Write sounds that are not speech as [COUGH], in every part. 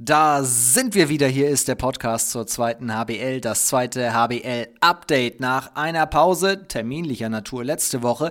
Da sind wir wieder. Hier ist der Podcast zur zweiten HBL, das zweite HBL-Update. Nach einer Pause, terminlicher Natur letzte Woche,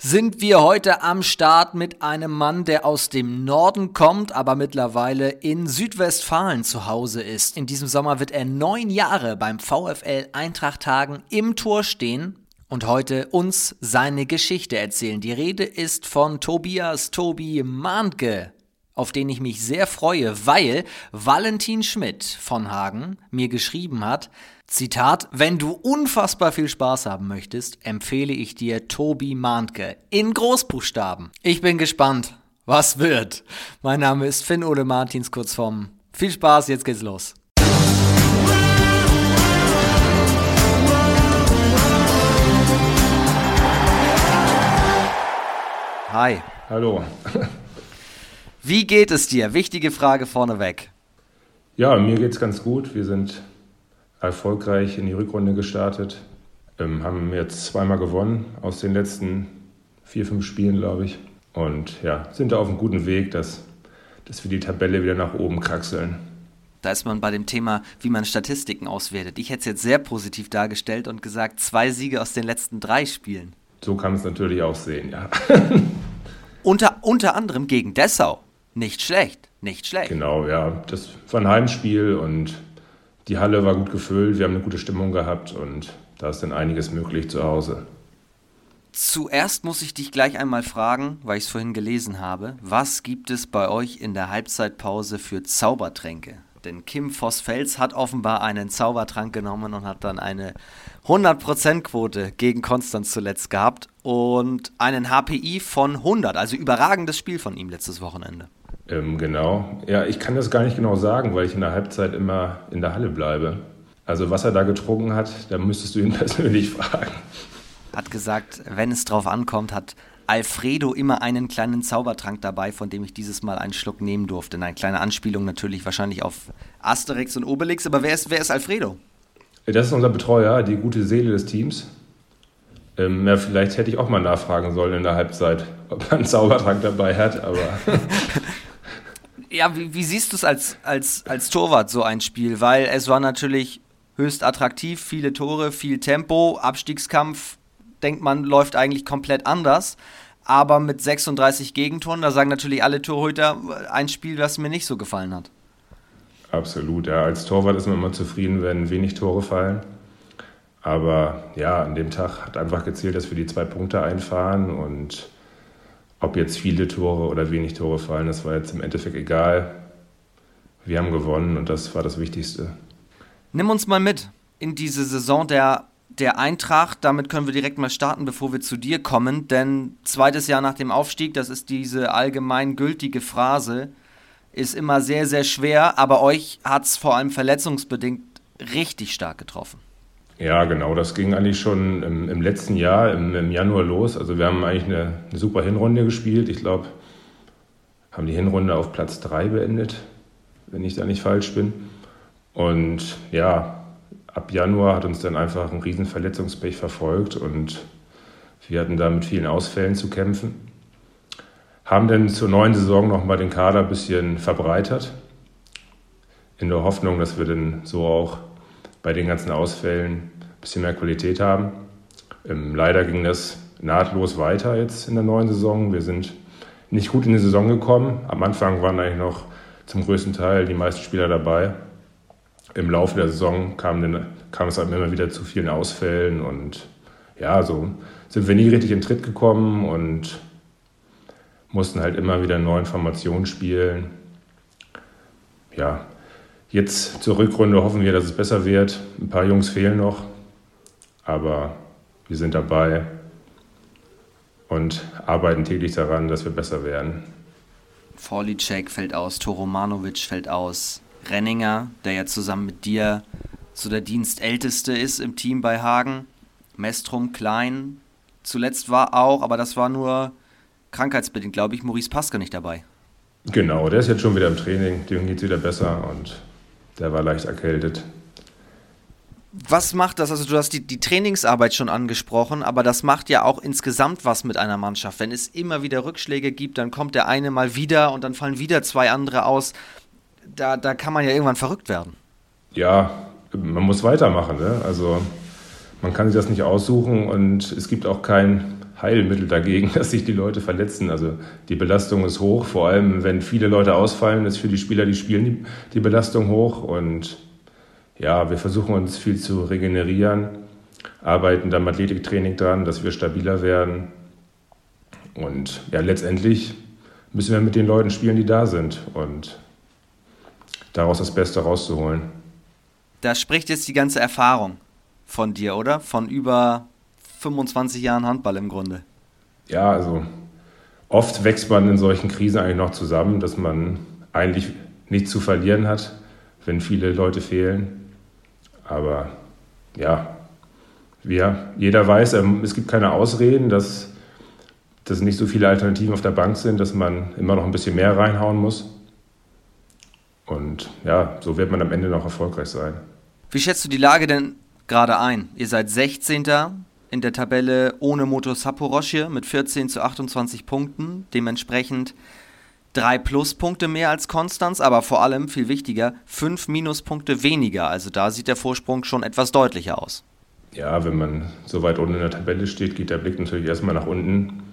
sind wir heute am Start mit einem Mann, der aus dem Norden kommt, aber mittlerweile in Südwestfalen zu Hause ist. In diesem Sommer wird er neun Jahre beim VfL Eintracht Tagen im Tor stehen und heute uns seine Geschichte erzählen. Die Rede ist von Tobias Tobi Mahntke auf den ich mich sehr freue, weil Valentin Schmidt von Hagen mir geschrieben hat, Zitat, wenn du unfassbar viel Spaß haben möchtest, empfehle ich dir Tobi Mahntke in Großbuchstaben. Ich bin gespannt, was wird. Mein Name ist Finn Ole Martins, kurz vom Viel Spaß, jetzt geht's los. Hi. Hallo. [LAUGHS] Wie geht es dir? Wichtige Frage vorneweg. Ja, mir geht es ganz gut. Wir sind erfolgreich in die Rückrunde gestartet, ähm, haben jetzt zweimal gewonnen aus den letzten vier, fünf Spielen, glaube ich. Und ja, sind da auf einem guten Weg, dass, dass wir die Tabelle wieder nach oben kraxeln. Da ist man bei dem Thema, wie man Statistiken auswertet. Ich hätte es jetzt sehr positiv dargestellt und gesagt, zwei Siege aus den letzten drei Spielen. So kann man es natürlich auch sehen, ja. [LAUGHS] unter, unter anderem gegen Dessau. Nicht schlecht, nicht schlecht. Genau, ja. Das war ein Heimspiel und die Halle war gut gefüllt. Wir haben eine gute Stimmung gehabt und da ist dann einiges möglich zu Hause. Zuerst muss ich dich gleich einmal fragen, weil ich es vorhin gelesen habe, was gibt es bei euch in der Halbzeitpause für Zaubertränke? Denn Kim Voss-Fels hat offenbar einen Zaubertrank genommen und hat dann eine 100%-Quote gegen Konstanz zuletzt gehabt und einen HPI von 100, also überragendes Spiel von ihm letztes Wochenende. Ähm, genau. Ja, ich kann das gar nicht genau sagen, weil ich in der Halbzeit immer in der Halle bleibe. Also was er da getrunken hat, da müsstest du ihn [LAUGHS] persönlich fragen. Hat gesagt, wenn es drauf ankommt, hat Alfredo immer einen kleinen Zaubertrank dabei, von dem ich dieses Mal einen Schluck nehmen durfte. Eine kleine Anspielung natürlich wahrscheinlich auf Asterix und Obelix. Aber wer ist, wer ist Alfredo? Das ist unser Betreuer, die gute Seele des Teams. Ähm, ja, vielleicht hätte ich auch mal nachfragen sollen in der Halbzeit, ob er einen Zaubertrank dabei hat, aber [LAUGHS] Ja, wie, wie siehst du es als, als, als Torwart, so ein Spiel? Weil es war natürlich höchst attraktiv, viele Tore, viel Tempo, Abstiegskampf, denkt man, läuft eigentlich komplett anders. Aber mit 36 Gegentoren, da sagen natürlich alle Torhüter, ein Spiel, das mir nicht so gefallen hat. Absolut, ja. Als Torwart ist man immer zufrieden, wenn wenig Tore fallen. Aber ja, an dem Tag hat einfach gezählt, dass wir die zwei Punkte einfahren und ob jetzt viele Tore oder wenig Tore fallen, das war jetzt im Endeffekt egal. Wir haben gewonnen und das war das Wichtigste. Nimm uns mal mit in diese Saison der, der Eintracht. Damit können wir direkt mal starten, bevor wir zu dir kommen. Denn zweites Jahr nach dem Aufstieg, das ist diese allgemein gültige Phrase, ist immer sehr, sehr schwer. Aber euch hat es vor allem verletzungsbedingt richtig stark getroffen. Ja, genau. Das ging eigentlich schon im, im letzten Jahr, im, im, Januar los. Also wir haben eigentlich eine, eine super Hinrunde gespielt. Ich glaube, haben die Hinrunde auf Platz 3 beendet, wenn ich da nicht falsch bin. Und ja, ab Januar hat uns dann einfach ein riesen Verletzungspech verfolgt und wir hatten da mit vielen Ausfällen zu kämpfen. Haben dann zur neuen Saison nochmal den Kader ein bisschen verbreitert, in der Hoffnung, dass wir dann so auch bei den ganzen Ausfällen ein bisschen mehr Qualität haben. Ähm, leider ging das nahtlos weiter jetzt in der neuen Saison. Wir sind nicht gut in die Saison gekommen. Am Anfang waren eigentlich noch zum größten Teil die meisten Spieler dabei. Im Laufe der Saison kam, den, kam es immer wieder zu vielen Ausfällen und ja, so sind wir nie richtig in Tritt gekommen und mussten halt immer wieder neue Formationen spielen. Ja, Jetzt zur Rückrunde hoffen wir, dass es besser wird. Ein paar Jungs fehlen noch, aber wir sind dabei und arbeiten täglich daran, dass wir besser werden. Forlicek fällt aus, Toromanovic fällt aus, Renninger, der ja zusammen mit dir so der Dienstälteste ist im Team bei Hagen, Mestrum Klein, zuletzt war auch, aber das war nur krankheitsbedingt, glaube ich, Maurice Paske nicht dabei. Genau, der ist jetzt schon wieder im Training, dem geht es wieder besser und der war leicht erkältet. Was macht das? Also du hast die, die Trainingsarbeit schon angesprochen, aber das macht ja auch insgesamt was mit einer Mannschaft. Wenn es immer wieder Rückschläge gibt, dann kommt der eine mal wieder und dann fallen wieder zwei andere aus. da, da kann man ja irgendwann verrückt werden. Ja, man muss weitermachen. Ne? Also man kann sich das nicht aussuchen und es gibt auch kein Heilmittel dagegen, [LAUGHS] dass sich die Leute verletzen. Also die Belastung ist hoch, vor allem wenn viele Leute ausfallen, ist für die Spieler, die spielen, die, Belastung hoch. Und ja, wir versuchen uns viel zu regenerieren, arbeiten da im Athletiktraining dran, dass wir stabiler werden. Und ja, letztendlich müssen wir mit den Leuten spielen, die da sind und daraus das Beste rauszuholen. Da spricht jetzt die ganze Erfahrung von dir, oder? Von über 25 Jahren Handball im Grunde. Ja, also oft wächst man in solchen Krisen eigentlich noch zusammen, dass man eigentlich nichts zu verlieren hat, wenn viele Leute fehlen. Aber ja, wir, jeder weiß, ähm, es gibt keine Ausreden, dass dass nicht so viele Alternativen auf der Bank sind, dass man immer noch ein bisschen mehr reinhauen muss. Und ja, so wird man am Ende noch erfolgreich sein. Wie schätzt du die Lage denn gerade ein? Ihr seid 16. in der Tabelle ohne Moto Saporoschje mit 14 zu 28 Punkten, dementsprechend drei Pluspunkte mehr als Konstanz, aber vor allem viel wichtiger, fünf Minuspunkte weniger. Also da sieht der Vorsprung schon etwas deutlicher aus. Ja, wenn man so weit unten in der Tabelle steht, geht der Blick natürlich erstmal nach unten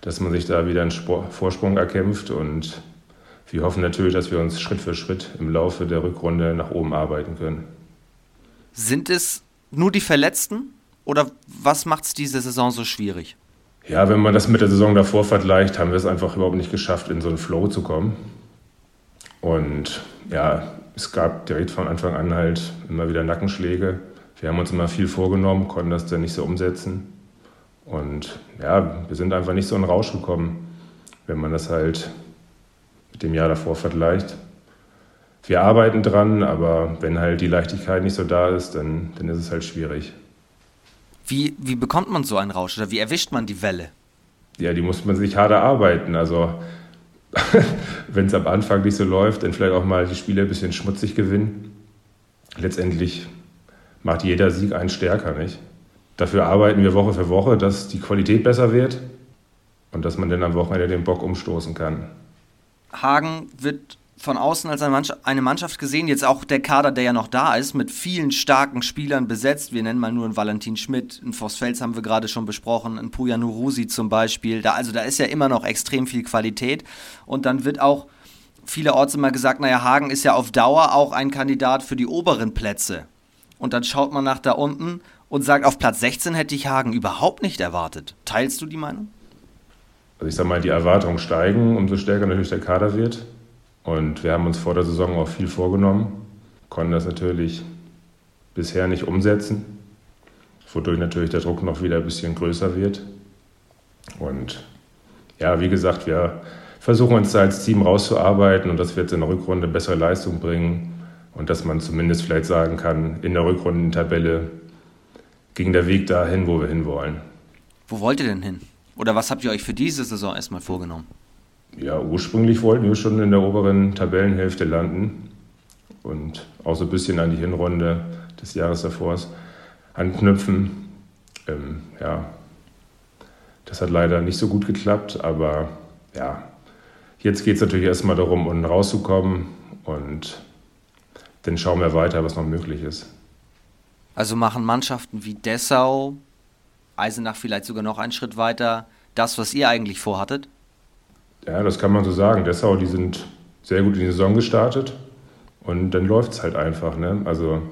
dass man sich da wieder einen Vorsprung erkämpft. Und wir hoffen natürlich, dass wir uns Schritt für Schritt im Laufe der Rückrunde nach oben arbeiten können. Sind es nur die Verletzten oder was macht es diese Saison so schwierig? Ja, wenn man das mit der Saison davor vergleicht, haben wir es einfach überhaupt nicht geschafft, in so einen Flow zu kommen. Und ja, es gab direkt von Anfang an halt immer wieder Nackenschläge. Wir haben uns immer viel vorgenommen, konnten das dann nicht so umsetzen. Und ja, wir sind einfach nicht so in Rausch gekommen, wenn man das halt mit dem Jahr davor vergleicht. Wir arbeiten dran, aber wenn halt die Leichtigkeit nicht so da ist, dann, dann ist es halt schwierig. Wie, wie bekommt man so einen Rausch oder wie erwischt man die Welle? Ja, die muss man sich hart erarbeiten. Also [LAUGHS] wenn es am Anfang nicht so läuft, dann vielleicht auch mal die Spiele ein bisschen schmutzig gewinnen. Letztendlich macht jeder Sieg einen stärker, nicht? Dafür arbeiten wir Woche für Woche, dass die Qualität besser wird und dass man dann am Wochenende den Bock umstoßen kann. Hagen wird von außen als eine Mannschaft gesehen, jetzt auch der Kader, der ja noch da ist, mit vielen starken Spielern besetzt. Wir nennen mal nur einen Valentin Schmidt, einen Vossfels haben wir gerade schon besprochen, einen Puja Nurusi zum Beispiel. Da, also da ist ja immer noch extrem viel Qualität. Und dann wird auch vielerorts immer gesagt, naja, Hagen ist ja auf Dauer auch ein Kandidat für die oberen Plätze. Und dann schaut man nach da unten und sagt, auf Platz 16 hätte ich Hagen überhaupt nicht erwartet. Teilst du die Meinung? Also ich sage mal, die Erwartungen steigen, umso stärker natürlich der Kader wird. Und wir haben uns vor der Saison auch viel vorgenommen, konnten das natürlich bisher nicht umsetzen, wodurch natürlich der Druck noch wieder ein bisschen größer wird. Und ja, wie gesagt, wir versuchen uns da als Team rauszuarbeiten und dass wir jetzt in der Rückrunde bessere Leistung bringen und dass man zumindest vielleicht sagen kann, in der Rückrundentabelle ging der Weg dahin, wo wir hinwollen. Wo wollt ihr denn hin? Oder was habt ihr euch für diese Saison erstmal vorgenommen? Ja, ursprünglich wollten wir schon in der oberen Tabellenhälfte landen und auch so ein bisschen an die Hinrunde des Jahres davor anknüpfen. Ähm, ja, das hat leider nicht so gut geklappt, aber ja, jetzt geht es natürlich erstmal darum, unten rauszukommen und dann schauen wir weiter, was noch möglich ist. Also machen Mannschaften wie Dessau, Eisenach vielleicht sogar noch einen Schritt weiter, das, was ihr eigentlich vorhattet? Ja, das kann man so sagen. Dessau, die sind sehr gut in die Saison gestartet und dann läuft es halt einfach. Ne? Also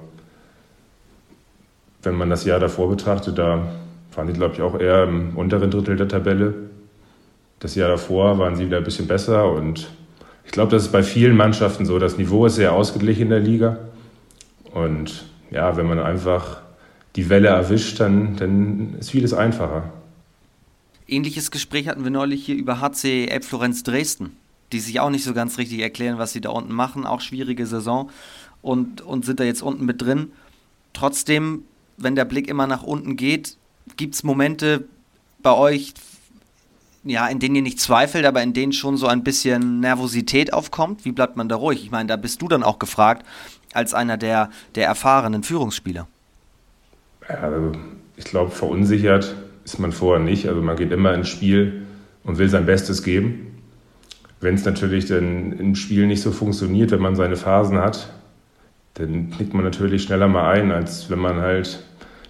wenn man das Jahr davor betrachtet, da waren sie, glaube ich, auch eher im unteren Drittel der Tabelle. Das Jahr davor waren sie wieder ein bisschen besser und ich glaube, das ist bei vielen Mannschaften so. Das Niveau ist sehr ausgeglichen in der Liga und ja, wenn man einfach die Welle erwischt, dann, dann ist vieles einfacher. Ähnliches Gespräch hatten wir neulich hier über HC Elbflorenz Dresden, die sich auch nicht so ganz richtig erklären, was sie da unten machen. Auch schwierige Saison und, und sind da jetzt unten mit drin. Trotzdem, wenn der Blick immer nach unten geht, gibt es Momente bei euch, ja, in denen ihr nicht zweifelt, aber in denen schon so ein bisschen Nervosität aufkommt. Wie bleibt man da ruhig? Ich meine, da bist du dann auch gefragt, als einer der, der erfahrenen Führungsspieler? Ja, also ich glaube, verunsichert ist man vorher nicht. Also man geht immer ins Spiel und will sein Bestes geben. wenn es natürlich dann im Spiel nicht so funktioniert, wenn man seine Phasen hat, dann knickt man natürlich schneller mal ein, als wenn man halt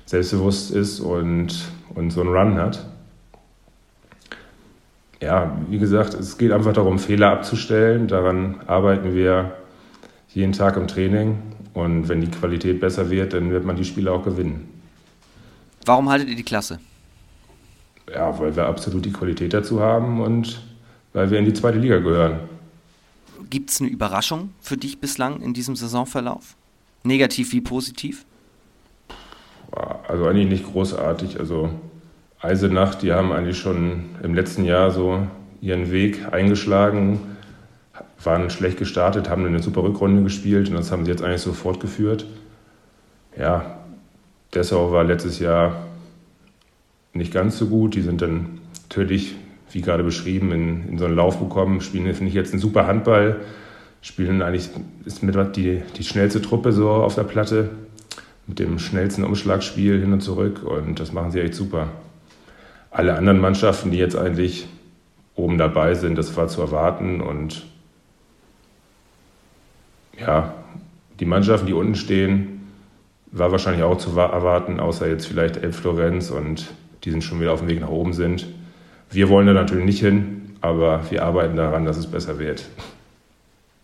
selbstbewusst ist und, und so einen Run hat. Ja, wie gesagt, es geht einfach darum, Fehler abzustellen. Daran arbeiten wir jeden Tag im Training. Und wenn die Qualität besser wird, dann wird man die Spiele auch gewinnen. Warum haltet ihr die Klasse? Ja, weil wir absolut die Qualität dazu haben und weil wir in die zweite Liga gehören. Gibt es eine Überraschung für dich bislang in diesem Saisonverlauf? Negativ wie positiv? Also eigentlich nicht großartig. Also Eisenach, die haben eigentlich schon im letzten Jahr so ihren Weg eingeschlagen, waren schlecht gestartet, haben eine super Rückrunde gespielt und das haben sie jetzt eigentlich so fortgeführt. Ja, Dessau war letztes Jahr nicht ganz so gut. Die sind dann natürlich, wie gerade beschrieben, in, in so einen Lauf gekommen, spielen, finde ich, jetzt einen super Handball, spielen eigentlich, ist mit die, die schnellste Truppe so auf der Platte, mit dem schnellsten Umschlagspiel hin und zurück und das machen sie echt super. Alle anderen Mannschaften, die jetzt eigentlich oben dabei sind, das war zu erwarten und ja, die Mannschaften, die unten stehen, war wahrscheinlich auch zu erwarten, außer jetzt vielleicht Elf Florenz und die sind schon wieder auf dem Weg nach oben sind. Wir wollen da natürlich nicht hin, aber wir arbeiten daran, dass es besser wird.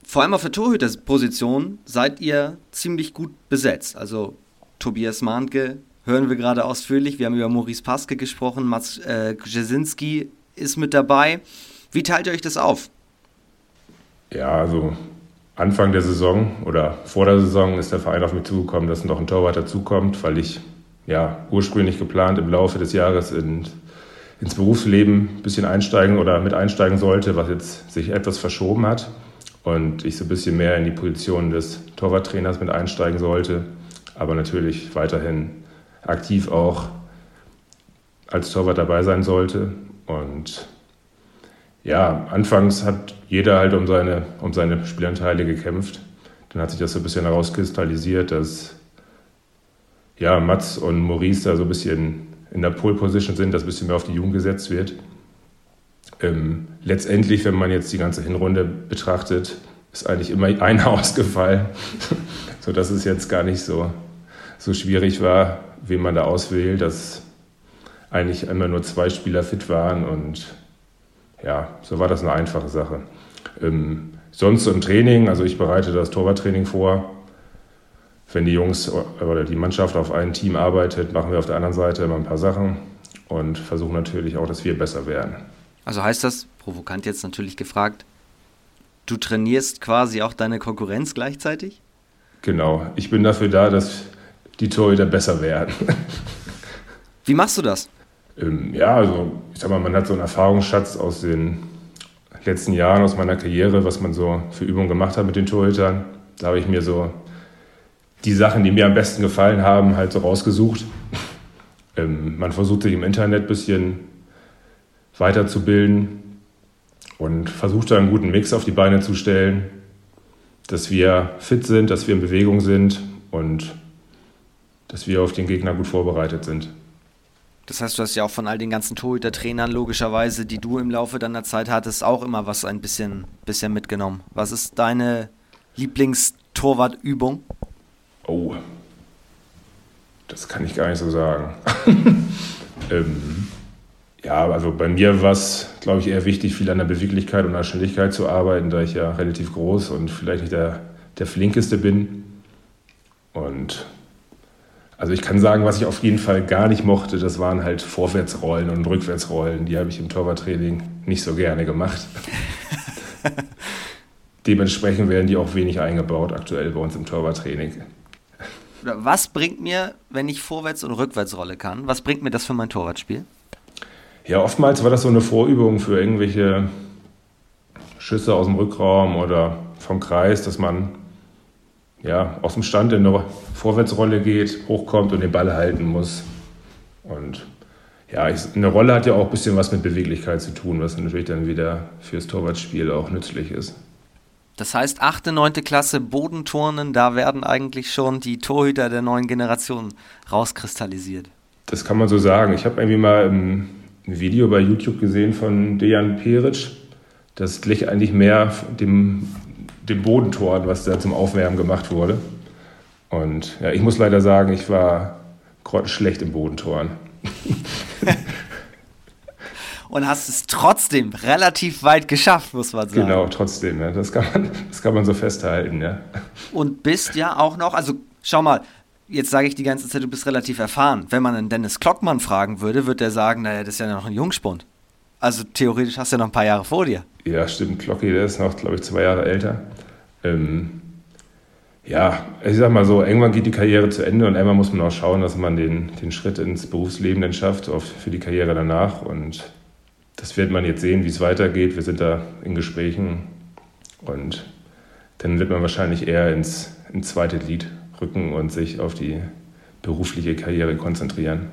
Vor allem auf der Torhüterposition seid ihr ziemlich gut besetzt. Also Tobias Mahnke hören wir gerade ausführlich. Wir haben über Maurice Paske gesprochen. Mats äh, Brzezinski ist mit dabei. Wie teilt ihr euch das auf? Ja, also Anfang der Saison oder vor der Saison ist der Verein auf mich zugekommen, dass noch ein Torwart dazukommt, weil ich ja ursprünglich geplant im Laufe des Jahres in, ins Berufsleben ein bisschen einsteigen oder mit einsteigen sollte, was jetzt sich etwas verschoben hat und ich so ein bisschen mehr in die Position des Torwarttrainers mit einsteigen sollte, aber natürlich weiterhin aktiv auch als Torwart dabei sein sollte und ja, anfangs hat jeder halt um seine, um seine Spielanteile gekämpft. Dann hat sich das so ein bisschen herauskristallisiert, dass ja, Mats und Maurice da so ein bisschen in der Pole Position sind, dass ein bisschen mehr auf die Jugend gesetzt wird. Ähm, letztendlich, wenn man jetzt die ganze Hinrunde betrachtet, ist eigentlich immer [LAUGHS] einer ausgefallen, [LAUGHS] sodass es jetzt gar nicht so, so schwierig war, wen man da auswählt, dass eigentlich immer nur zwei Spieler fit waren und ja, so war das eine einfache Sache. Ähm, sonst im Training, also ich bereite das Torwarttraining vor. Wenn die Jungs oder die Mannschaft auf ein Team arbeitet, machen wir auf der anderen Seite immer ein paar Sachen und versuchen natürlich auch, dass wir besser werden. Also heißt das, provokant jetzt natürlich gefragt, du trainierst quasi auch deine Konkurrenz gleichzeitig? Genau, ich bin dafür da, dass die Torhüter besser werden. [LAUGHS] Wie machst du das? Ähm, ja, also ich sag mal, man hat so einen Erfahrungsschatz aus den letzten Jahren, aus meiner Karriere, was man so für Übungen gemacht hat mit den Torhütern. Da habe ich mir so die Sachen, die mir am besten gefallen haben, halt so rausgesucht. Ähm, man versucht sich im Internet ein bisschen weiterzubilden und versucht da einen guten Mix auf die Beine zu stellen, dass wir fit sind, dass wir in Bewegung sind und dass wir auf den Gegner gut vorbereitet sind. Das heißt, du hast ja auch von all den ganzen Torhüter-Trainern logischerweise, die du im Laufe deiner Zeit hattest, auch immer was ein bisschen, bisschen mitgenommen. Was ist deine Lieblingstorwartübung? Oh, das kann ich gar nicht so sagen. [LAUGHS] ähm, ja, also bei mir war es, glaube ich, eher wichtig, viel an der Beweglichkeit und an der Schnelligkeit zu arbeiten, da ich ja relativ groß und vielleicht nicht der, der flinkeste bin. Und also ich kann sagen, was ich auf jeden Fall gar nicht mochte, das waren halt Vorwärtsrollen und Rückwärtsrollen. Die habe ich im Torwarttraining nicht so gerne gemacht. [LAUGHS] Dementsprechend werden die auch wenig eingebaut aktuell bei uns im Torwarttraining. Was bringt mir, wenn ich Vorwärts- und Rückwärtsrolle kann, was bringt mir das für mein Torwartspiel? Ja, oftmals war das so eine Vorübung für irgendwelche Schüsse aus dem Rückraum oder vom Kreis, dass man ja, aus dem Stand in eine Vorwärtsrolle geht, hochkommt und den Ball halten muss. Und ja, eine Rolle hat ja auch ein bisschen was mit Beweglichkeit zu tun, was natürlich dann wieder fürs Torwartspiel auch nützlich ist. Das heißt, 8., 9. Klasse Bodenturnen, da werden eigentlich schon die Torhüter der neuen Generation rauskristallisiert. Das kann man so sagen. Ich habe irgendwie mal ein Video bei YouTube gesehen von Dejan Peric. das glich eigentlich mehr dem, dem Bodentor, was da zum Aufwärmen gemacht wurde. Und ja, ich muss leider sagen, ich war schlecht im Bodentoren. [LAUGHS] und hast es trotzdem relativ weit geschafft, muss man sagen. Genau, trotzdem. Ne? Das, kann man, das kann man so festhalten. Ja. Und bist ja auch noch, also schau mal, jetzt sage ich die ganze Zeit, du bist relativ erfahren. Wenn man einen Dennis Klockmann fragen würde, würde er sagen, naja, das ist ja noch ein Jungspund. Also theoretisch hast du ja noch ein paar Jahre vor dir. Ja, stimmt. Klocki, der ist noch, glaube ich, zwei Jahre älter. Ähm, ja, ich sag mal so, irgendwann geht die Karriere zu Ende und irgendwann muss man auch schauen, dass man den, den Schritt ins Berufsleben dann schafft, auch für die Karriere danach. Und das wird man jetzt sehen, wie es weitergeht. Wir sind da in Gesprächen und dann wird man wahrscheinlich eher ins, ins zweite Lied rücken und sich auf die berufliche Karriere konzentrieren.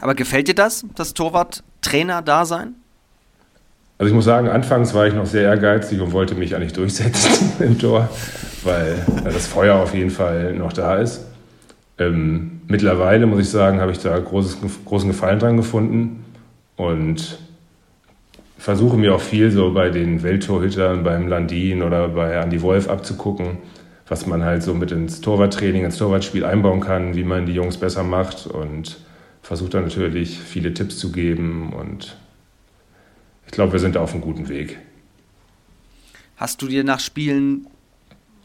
Aber gefällt dir das, das Torwart-Trainer-Dasein? Also ich muss sagen, anfangs war ich noch sehr ehrgeizig und wollte mich eigentlich durchsetzen [LAUGHS] im Tor, weil das Feuer auf jeden Fall noch da ist. Ähm, mittlerweile muss ich sagen, habe ich da großes, großen Gefallen dran gefunden und versuche mir auch viel so bei den Welttorhütern, beim Landin oder bei Andy Wolf abzugucken, was man halt so mit ins Torwarttraining, ins Torwartspiel einbauen kann, wie man die Jungs besser macht und versucht dann natürlich viele Tipps zu geben und ich glaube, wir sind auf einem guten Weg. Hast du dir nach Spielen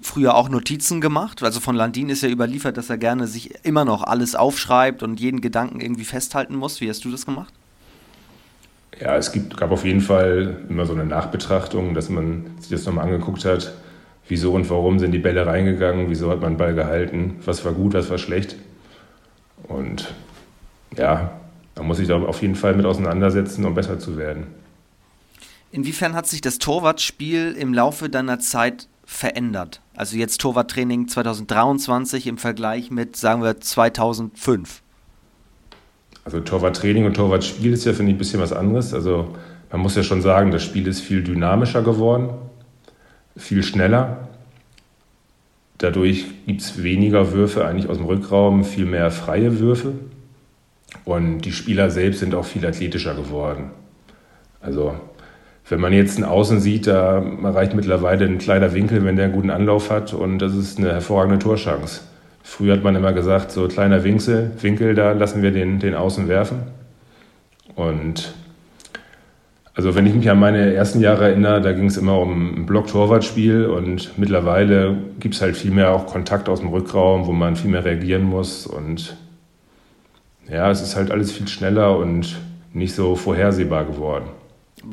früher auch Notizen gemacht? Also von Landin ist ja überliefert, dass er gerne sich immer noch alles aufschreibt und jeden Gedanken irgendwie festhalten muss. Wie hast du das gemacht? Ja, es gibt, gab auf jeden Fall immer so eine Nachbetrachtung, dass man sich das nochmal angeguckt hat. Wieso und warum sind die Bälle reingegangen? Wieso hat man den Ball gehalten? Was war gut, was war schlecht? Und ja, da muss ich da auf jeden Fall mit auseinandersetzen, um besser zu werden. Inwiefern hat sich das Torwartspiel im Laufe deiner Zeit verändert? Also jetzt Torwarttraining 2023 im Vergleich mit, sagen wir, 2005. Also Torwarttraining und Torwartspiel ist ja, finde ich, ein bisschen was anderes. Also man muss ja schon sagen, das Spiel ist viel dynamischer geworden, viel schneller. Dadurch gibt es weniger Würfe eigentlich aus dem Rückraum, viel mehr freie Würfe. Und die Spieler selbst sind auch viel athletischer geworden. Also wenn man jetzt einen Außen sieht, da reicht mittlerweile ein kleiner Winkel, wenn der einen guten Anlauf hat und das ist eine hervorragende Torschance. Früher hat man immer gesagt, so kleiner Winkel, Winkel, da lassen wir den, den Außen werfen. Und also wenn ich mich an meine ersten Jahre erinnere, da ging es immer um ein Block-Torwart-Spiel und mittlerweile gibt es halt viel mehr auch Kontakt aus dem Rückraum, wo man viel mehr reagieren muss und ja, es ist halt alles viel schneller und nicht so vorhersehbar geworden.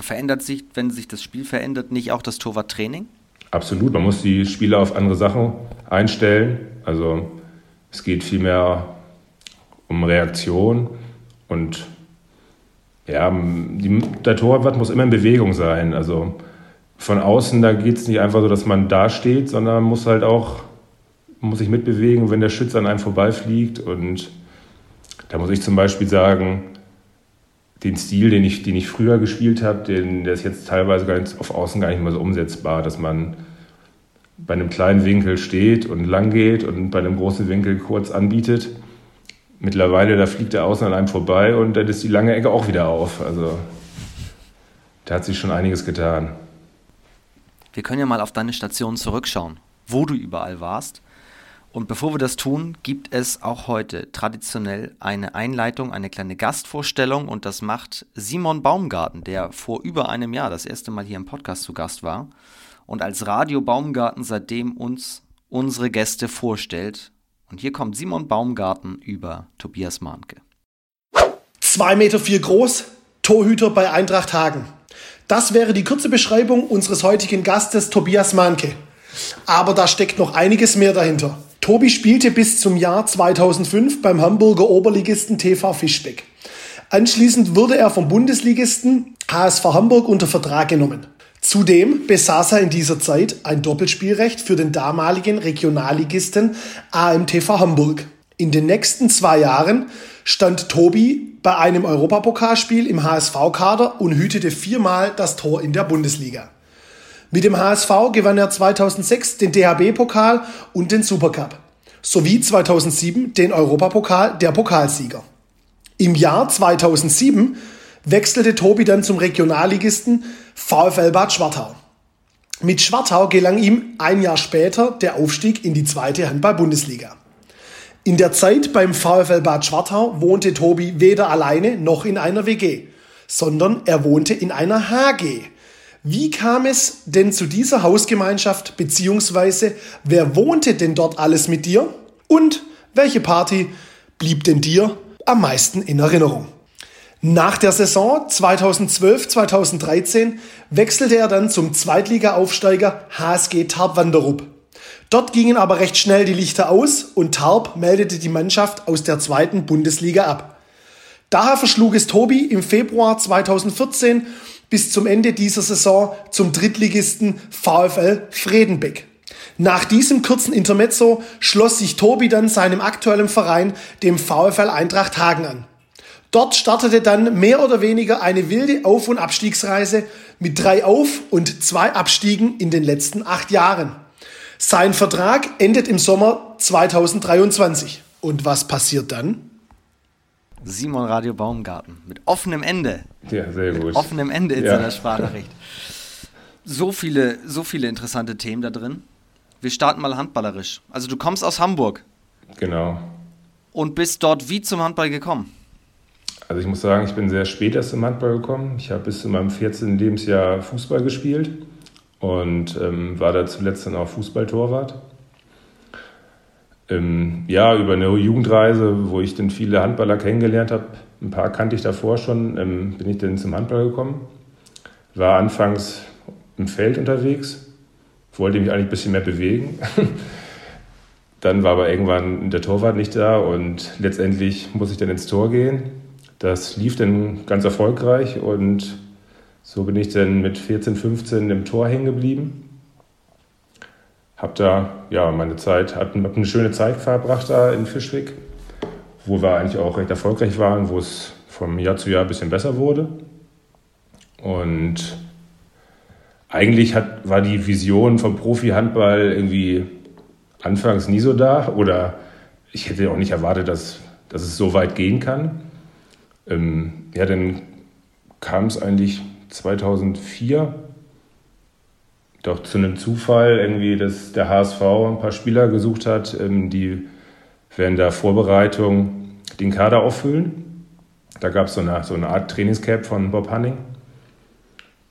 Verändert sich, wenn sich das Spiel verändert, nicht auch das Torwarttraining? Absolut, man muss die Spieler auf andere Sachen einstellen. Also es geht vielmehr um Reaktion und ja, die, der Torwart muss immer in Bewegung sein. Also von außen, da geht es nicht einfach so, dass man da steht, sondern muss halt auch, muss sich mitbewegen, wenn der Schütze an einem vorbeifliegt. Und da muss ich zum Beispiel sagen, den Stil, den ich, den ich früher gespielt habe, der ist jetzt teilweise gar auf Außen gar nicht mehr so umsetzbar, dass man bei einem kleinen Winkel steht und lang geht und bei einem großen Winkel kurz anbietet. Mittlerweile, da fliegt der Außen an einem vorbei und dann ist die lange Ecke auch wieder auf. Also da hat sich schon einiges getan. Wir können ja mal auf deine Station zurückschauen, wo du überall warst. Und bevor wir das tun, gibt es auch heute traditionell eine Einleitung, eine kleine Gastvorstellung und das macht Simon Baumgarten, der vor über einem Jahr das erste Mal hier im Podcast zu Gast war und als Radio Baumgarten seitdem uns unsere Gäste vorstellt. Und hier kommt Simon Baumgarten über Tobias Mahnke. 2,4 Meter vier groß, Torhüter bei Eintracht Hagen. Das wäre die kurze Beschreibung unseres heutigen Gastes Tobias Mahnke. Aber da steckt noch einiges mehr dahinter. Tobi spielte bis zum Jahr 2005 beim Hamburger Oberligisten TV Fischbeck. Anschließend wurde er vom Bundesligisten HSV Hamburg unter Vertrag genommen. Zudem besaß er in dieser Zeit ein Doppelspielrecht für den damaligen Regionalligisten AMTV Hamburg. In den nächsten zwei Jahren stand Tobi bei einem Europapokalspiel im HSV-Kader und hütete viermal das Tor in der Bundesliga. Mit dem HSV gewann er 2006 den DHB-Pokal und den Supercup sowie 2007 den Europapokal der Pokalsieger. Im Jahr 2007 wechselte Tobi dann zum Regionalligisten VfL Bad Schwartau. Mit Schwartau gelang ihm ein Jahr später der Aufstieg in die zweite Handball-Bundesliga. In der Zeit beim VfL Bad Schwartau wohnte Tobi weder alleine noch in einer WG, sondern er wohnte in einer HG. Wie kam es denn zu dieser Hausgemeinschaft, beziehungsweise wer wohnte denn dort alles mit dir? Und welche Party blieb denn dir am meisten in Erinnerung? Nach der Saison 2012-2013 wechselte er dann zum Zweitliga-Aufsteiger HSG Tarp-Wanderup. Dort gingen aber recht schnell die Lichter aus und Tarp meldete die Mannschaft aus der zweiten Bundesliga ab. Daher verschlug es Tobi im Februar 2014 bis zum Ende dieser Saison zum Drittligisten VfL Fredenbeck. Nach diesem kurzen Intermezzo schloss sich Tobi dann seinem aktuellen Verein, dem VfL Eintracht Hagen an. Dort startete dann mehr oder weniger eine wilde Auf- und Abstiegsreise mit drei Auf- und zwei Abstiegen in den letzten acht Jahren. Sein Vertrag endet im Sommer 2023. Und was passiert dann? Simon Radio Baumgarten mit offenem Ende. Ja, sehr gut. Mit offenem Ende in ja. seiner Sprachnachricht. So viele, so viele interessante Themen da drin. Wir starten mal handballerisch. Also du kommst aus Hamburg. Genau. Und bist dort wie zum Handball gekommen? Also ich muss sagen, ich bin sehr spät erst im Handball gekommen. Ich habe bis zu meinem 14. Lebensjahr Fußball gespielt und ähm, war da zuletzt dann auch Fußballtorwart. Ähm, ja, über eine Jugendreise, wo ich dann viele Handballer kennengelernt habe, ein paar kannte ich davor schon, ähm, bin ich dann zum Handball gekommen. War anfangs im Feld unterwegs, wollte mich eigentlich ein bisschen mehr bewegen. [LAUGHS] dann war aber irgendwann der Torwart nicht da und letztendlich muss ich dann ins Tor gehen. Das lief dann ganz erfolgreich und so bin ich dann mit 14, 15 im Tor hängen geblieben. Hab da ja meine Zeit, hab eine schöne Zeit verbracht da in Fischwick, wo wir eigentlich auch recht erfolgreich waren, wo es vom Jahr zu Jahr ein bisschen besser wurde. Und eigentlich hat, war die Vision vom Profi-Handball irgendwie anfangs nie so da oder ich hätte auch nicht erwartet, dass, dass es so weit gehen kann. Ähm, ja, dann kam es eigentlich 2004 doch zu einem Zufall irgendwie, dass der HSV ein paar Spieler gesucht hat, ähm, die während der Vorbereitung den Kader auffüllen. Da gab es so eine, so eine Art Trainingscamp von Bob Hanning.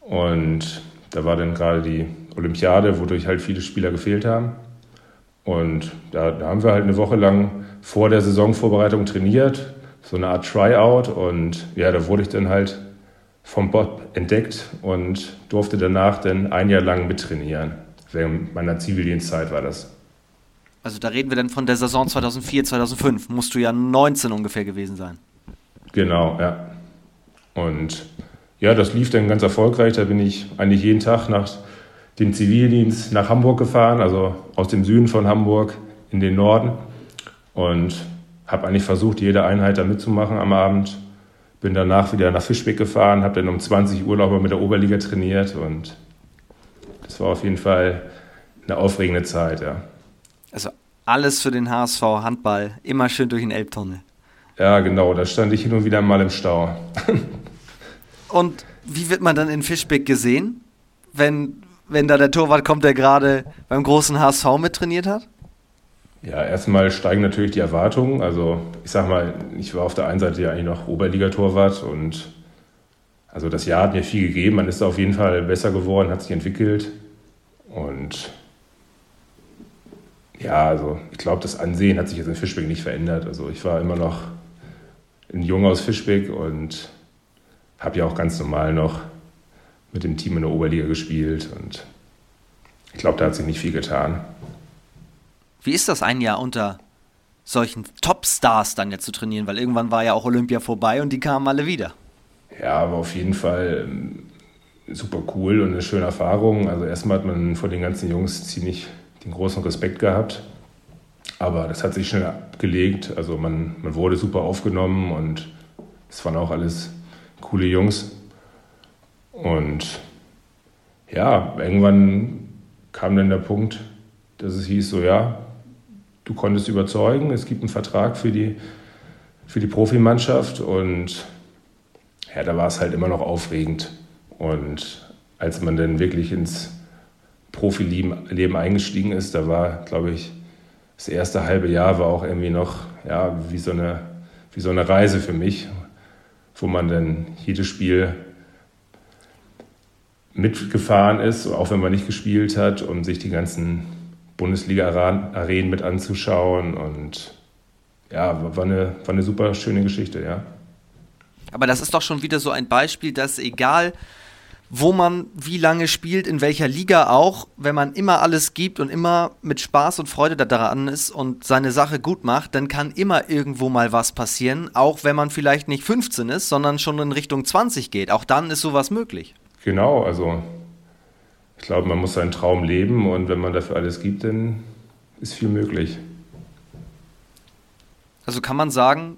Und da war dann gerade die Olympiade, wodurch halt viele Spieler gefehlt haben. Und da, da haben wir halt eine Woche lang vor der Saisonvorbereitung trainiert, so eine Art Tryout. Und ja, da wurde ich dann halt vom Bob entdeckt und durfte danach dann ein Jahr lang mittrainieren. Während meiner Zivildienstzeit war das. Also da reden wir dann von der Saison 2004, 2005. Musst du ja 19 ungefähr gewesen sein. Genau, ja. Und ja, das lief dann ganz erfolgreich. Da bin ich eigentlich jeden Tag nach dem Zivildienst nach Hamburg gefahren, also aus dem Süden von Hamburg in den Norden. Und habe eigentlich versucht, jede Einheit da mitzumachen am Abend. Bin danach wieder nach Fischbeck gefahren, habe dann um 20 Uhr nochmal mit der Oberliga trainiert und das war auf jeden Fall eine aufregende Zeit, ja. Also alles für den HSV Handball, immer schön durch den Elbtunnel. Ja, genau, da stand ich hin und wieder mal im Stau. [LAUGHS] und wie wird man dann in Fischbeck gesehen, wenn, wenn da der Torwart kommt, der gerade beim großen HSV mittrainiert hat? Ja, erstmal steigen natürlich die Erwartungen. Also ich sag mal, ich war auf der einen Seite ja eigentlich noch Oberligatorwart und also das Jahr hat mir viel gegeben. Man ist auf jeden Fall besser geworden, hat sich entwickelt und ja, also ich glaube, das Ansehen hat sich jetzt in Fischbeck nicht verändert. Also ich war immer noch ein Junge aus Fischbeck und habe ja auch ganz normal noch mit dem Team in der Oberliga gespielt und ich glaube, da hat sich nicht viel getan. Wie ist das ein Jahr unter solchen Topstars dann jetzt zu trainieren? Weil irgendwann war ja auch Olympia vorbei und die kamen alle wieder. Ja, aber auf jeden Fall ähm, super cool und eine schöne Erfahrung. Also erstmal hat man vor den ganzen Jungs ziemlich den großen Respekt gehabt. Aber das hat sich schnell abgelegt. Also man, man wurde super aufgenommen und es waren auch alles coole Jungs. Und ja, irgendwann kam dann der Punkt, dass es hieß so, ja, du konntest überzeugen, es gibt einen Vertrag für die, für die Profimannschaft und ja, da war es halt immer noch aufregend. Und als man dann wirklich ins Profileben eingestiegen ist, da war, glaube ich, das erste halbe Jahr war auch irgendwie noch ja, wie, so eine, wie so eine Reise für mich, wo man dann jedes Spiel mitgefahren ist, auch wenn man nicht gespielt hat, um sich die ganzen Bundesliga-Arenen mit anzuschauen. Und ja, war eine, war eine super schöne Geschichte, ja. Aber das ist doch schon wieder so ein Beispiel, dass egal, wo man wie lange spielt, in welcher Liga auch, wenn man immer alles gibt und immer mit Spaß und Freude daran ist und seine Sache gut macht, dann kann immer irgendwo mal was passieren, auch wenn man vielleicht nicht 15 ist, sondern schon in Richtung 20 geht. Auch dann ist sowas möglich. Genau, also ich glaube, man muss seinen Traum leben und wenn man dafür alles gibt, dann ist viel möglich. Also kann man sagen,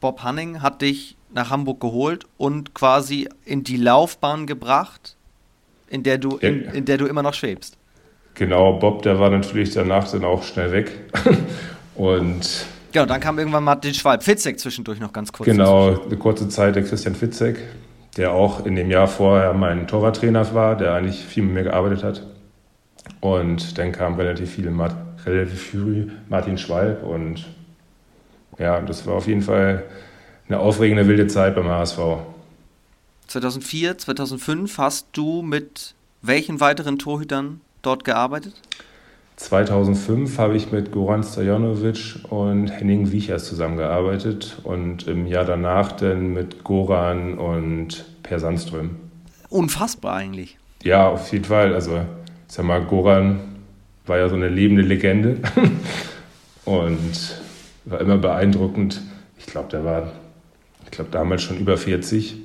Bob Hanning hat dich nach Hamburg geholt und quasi in die Laufbahn gebracht, in der du, in, in der du immer noch schwebst. Genau, Bob, der war natürlich danach dann auch schnell weg. [LAUGHS] und Genau, dann kam irgendwann Martin Schwalb. Fitzek zwischendurch noch ganz kurz. Genau, eine kurze Zeit der Christian Fitzek, der auch in dem Jahr vorher mein Torwarttrainer war, der eigentlich viel mit mir gearbeitet hat. Und dann kam relativ viel, relativ früh Martin Schwalb und ja, das war auf jeden Fall eine aufregende, wilde Zeit beim HSV. 2004, 2005 hast du mit welchen weiteren Torhütern dort gearbeitet? 2005 habe ich mit Goran Stojanovic und Henning Wiechers zusammengearbeitet und im Jahr danach dann mit Goran und Per Sandström. Unfassbar eigentlich. Ja, auf jeden Fall. Also, ich sag mal, Goran war ja so eine lebende Legende [LAUGHS] und war immer beeindruckend. Ich glaube, der war, ich glaube, damals schon über 40,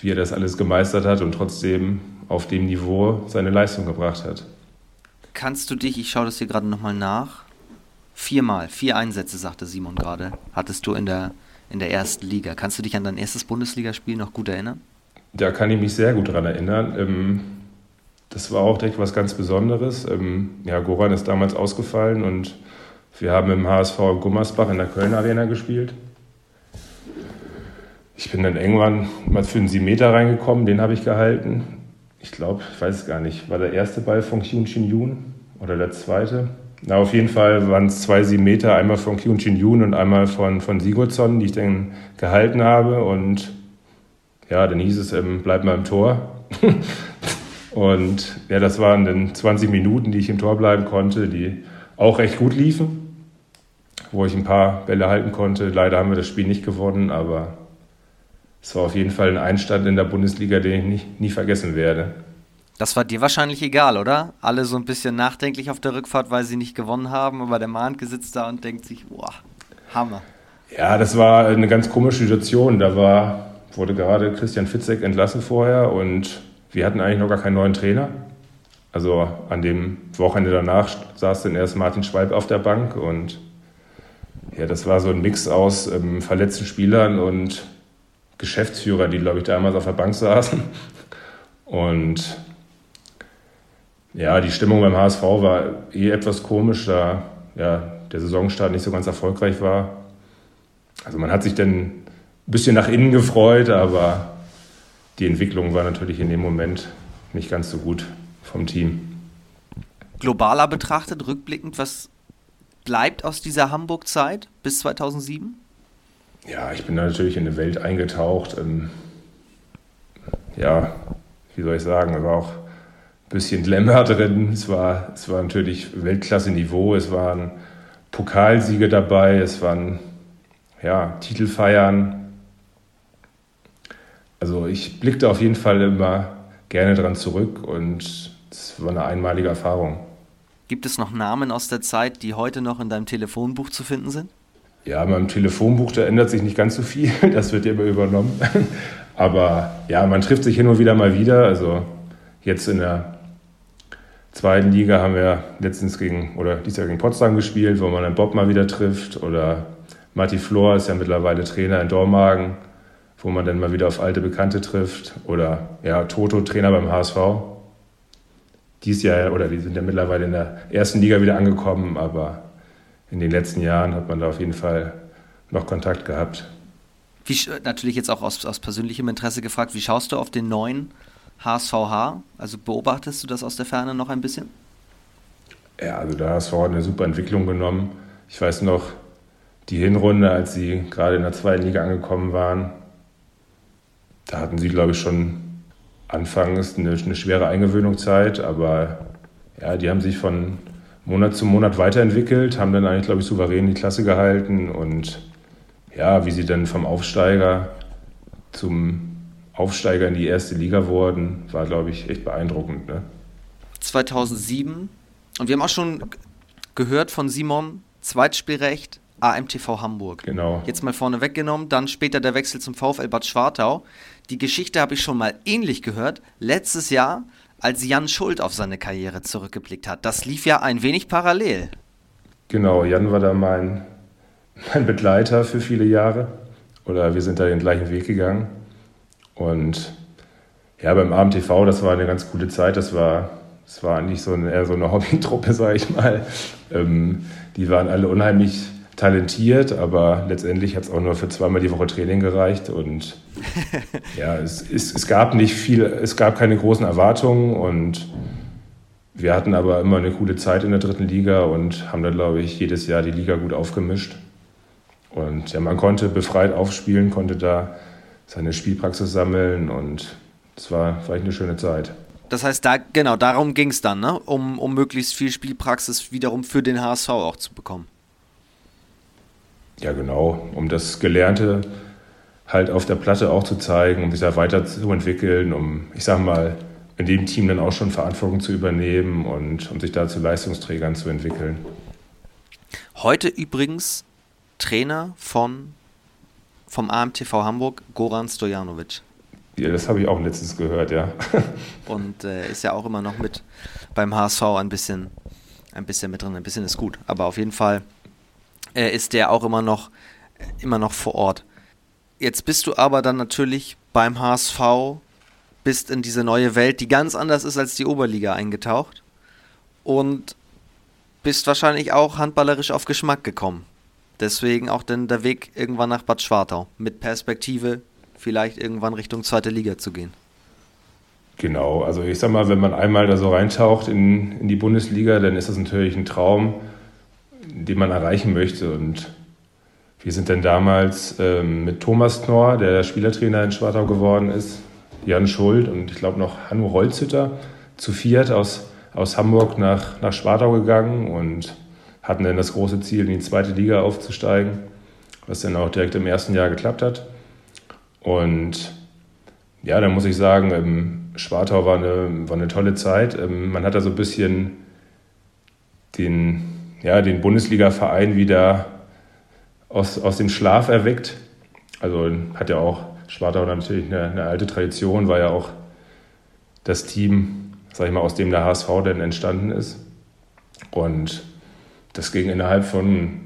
wie er das alles gemeistert hat und trotzdem auf dem Niveau seine Leistung gebracht hat. Kannst du dich, ich schaue das hier gerade nochmal nach, viermal, vier Einsätze, sagte Simon gerade, hattest du in der, in der ersten Liga. Kannst du dich an dein erstes Bundesligaspiel noch gut erinnern? Da kann ich mich sehr gut daran erinnern. Ähm, das war auch direkt was ganz Besonderes. Ähm, ja, Goran ist damals ausgefallen und wir haben im HSV Gummersbach in der Köln Arena gespielt. Ich bin dann irgendwann mal für einen 7 Meter reingekommen, den habe ich gehalten. Ich glaube, ich weiß es gar nicht, war der erste Ball von Kyun Shin Yoon oder der zweite? Na, auf jeden Fall waren es zwei 7 Meter, einmal von Kyun Shin Yoon und einmal von, von Sigurdsson, die ich dann gehalten habe. Und ja, dann hieß es, ähm, bleib mal im Tor. [LAUGHS] und ja, das waren dann 20 Minuten, die ich im Tor bleiben konnte, die auch recht gut liefen wo ich ein paar Bälle halten konnte. Leider haben wir das Spiel nicht gewonnen, aber es war auf jeden Fall ein Einstand in der Bundesliga, den ich nicht, nie vergessen werde. Das war dir wahrscheinlich egal, oder? Alle so ein bisschen nachdenklich auf der Rückfahrt, weil sie nicht gewonnen haben, aber der Mahnke sitzt da und denkt sich, boah, Hammer. Ja, das war eine ganz komische Situation. Da war, wurde gerade Christian Fitzek entlassen vorher und wir hatten eigentlich noch gar keinen neuen Trainer. Also an dem Wochenende danach saß dann erst Martin Schwalb auf der Bank und ja, das war so ein Mix aus ähm, verletzten Spielern und Geschäftsführer, die, glaube ich, damals auf der Bank saßen. Und ja, die Stimmung beim HSV war eh etwas komisch, da ja, der Saisonstart nicht so ganz erfolgreich war. Also man hat sich dann ein bisschen nach innen gefreut, aber die Entwicklung war natürlich in dem Moment nicht ganz so gut vom Team. Globaler betrachtet, rückblickend, was bleibt aus dieser Hamburg-Zeit bis 2007? Ja, ich bin da natürlich in eine Welt eingetaucht. Ähm, ja, wie soll ich sagen, es war auch ein bisschen Glamour drin. Es war, es war natürlich Weltklasse-Niveau. Es waren Pokalsiege dabei. Es waren ja, Titelfeiern. Also ich blickte auf jeden Fall immer gerne dran zurück und es war eine einmalige Erfahrung. Gibt es noch Namen aus der Zeit, die heute noch in deinem Telefonbuch zu finden sind? Ja, meinem Telefonbuch, da ändert sich nicht ganz so viel. [LAUGHS] Das wird ja immer übernommen. [LAUGHS] Aber ja, man trifft sich hin und wieder mal wieder. Also jetzt in der zweiten Liga haben wir letztens gegen, oder dieses Jahr gegen Potsdam gespielt, wo man dann Bob mal wieder trifft. Oder Matti Flor ist ja mittlerweile Trainer in Dormagen, wo man dann mal wieder auf alte Bekannte trifft. Oder ja, Toto, Trainer beim HSV dies Jahr, oder die sind ja mittlerweile in der ersten Liga wieder angekommen, aber in den letzten Jahren hat man da auf jeden Fall noch Kontakt gehabt. Wie, natürlich jetzt auch aus, aus persönlichem Interesse gefragt, wie schaust du auf den neuen HSVH? Also beobachtest du das aus der Ferne noch ein bisschen? Ja, also der HSV hat eine super Entwicklung genommen. Ich weiß noch, die Hinrunde, als sie gerade in der zweiten Liga angekommen waren, da hatten sie, glaube ich, schon anfangs eine, eine schwere Eingewöhnungszeit, aber ja, die haben sich von Monat zu Monat weiterentwickelt, haben dann eigentlich, glaube ich, souverän die Klasse gehalten und ja, wie sie dann vom Aufsteiger zum Aufsteiger in die erste Liga wurden, war, glaube ich, echt beeindruckend. Ne? 2007 und wir haben auch schon gehört von Simon, Zweitspielrecht, AMTV Hamburg. Genau. Jetzt mal vorne weggenommen, dann später der Wechsel zum VfL Bad Schwartau. Die Geschichte habe ich schon mal ähnlich gehört. Letztes Jahr, als Jan Schuld auf seine Karriere zurückgeblickt hat. Das lief ja ein wenig parallel. Genau, Jan war da mein, mein Begleiter für viele Jahre. Oder wir sind da den gleichen Weg gegangen. Und ja, beim AMTV, das war eine ganz coole Zeit. Das war, das war eigentlich so eine, eher so eine [LAUGHS] Hobbytruppe, sage ich mal. Ähm, die waren alle unheimlich talentiert, aber letztendlich hat es auch nur für zweimal die Woche Training gereicht und [LAUGHS] ja, es, es, es gab nicht viel, es gab keine großen Erwartungen und wir hatten aber immer eine coole Zeit in der dritten Liga und haben dann, glaube ich, jedes Jahr die Liga gut aufgemischt. Und ja, man konnte befreit aufspielen, konnte da seine Spielpraxis sammeln und es war vielleicht eine schöne Zeit. Das heißt, da, genau, darum ging es dann, ne? um, um möglichst viel Spielpraxis wiederum für den HSV auch zu bekommen. Ja, genau, um das Gelernte halt auf der Platte auch zu zeigen, um sich da weiterzuentwickeln, um, ich sag mal, in dem Team dann auch schon Verantwortung zu übernehmen und um sich da zu Leistungsträgern zu entwickeln. Heute übrigens Trainer von, vom AMTV Hamburg, Goran Stojanovic. Ja, das habe ich auch letztens gehört, ja. [LAUGHS] Und äh, ist ja auch immer noch mit beim HSV ein bisschen, ein bisschen mit drin. Ein bisschen ist gut, aber auf jeden Fall äh, ist der auch immer noch, immer noch vor Ort. Jetzt bist du aber dann natürlich beim HSV, bist in diese neue Welt, die ganz anders ist als die Oberliga eingetaucht und bist wahrscheinlich auch handballerisch auf Geschmack gekommen. Deswegen auch dann der Weg irgendwann nach Bad Schwartau mit Perspektive, vielleicht irgendwann Richtung zweite Liga zu gehen. Genau, also ich sag mal, wenn man einmal da so reintaucht in, in die Bundesliga, dann ist das natürlich ein Traum, den man erreichen möchte. Und wir sind dann damals ähm, mit Thomas Knorr, der Spielertrainer in Schwartau geworden ist, Jan Schuld und ich glaube noch Hanno Holzhütter zu viert aus, aus Hamburg nach, nach Schwartau gegangen und hatten dann das große Ziel, in die zweite Liga aufzusteigen, was dann auch direkt im ersten Jahr geklappt hat. Und ja, dann muss ich sagen, ähm, Schwartau war eine, war eine tolle Zeit. Ähm, man hat da so ein bisschen den, ja, den Bundesliga-Verein wieder aus, aus dem Schlaf erweckt. Also hat ja auch Sparta natürlich eine, eine, alte Tradition, war ja auch das Team, sag ich mal, aus dem der HSV dann entstanden ist. Und das ging innerhalb von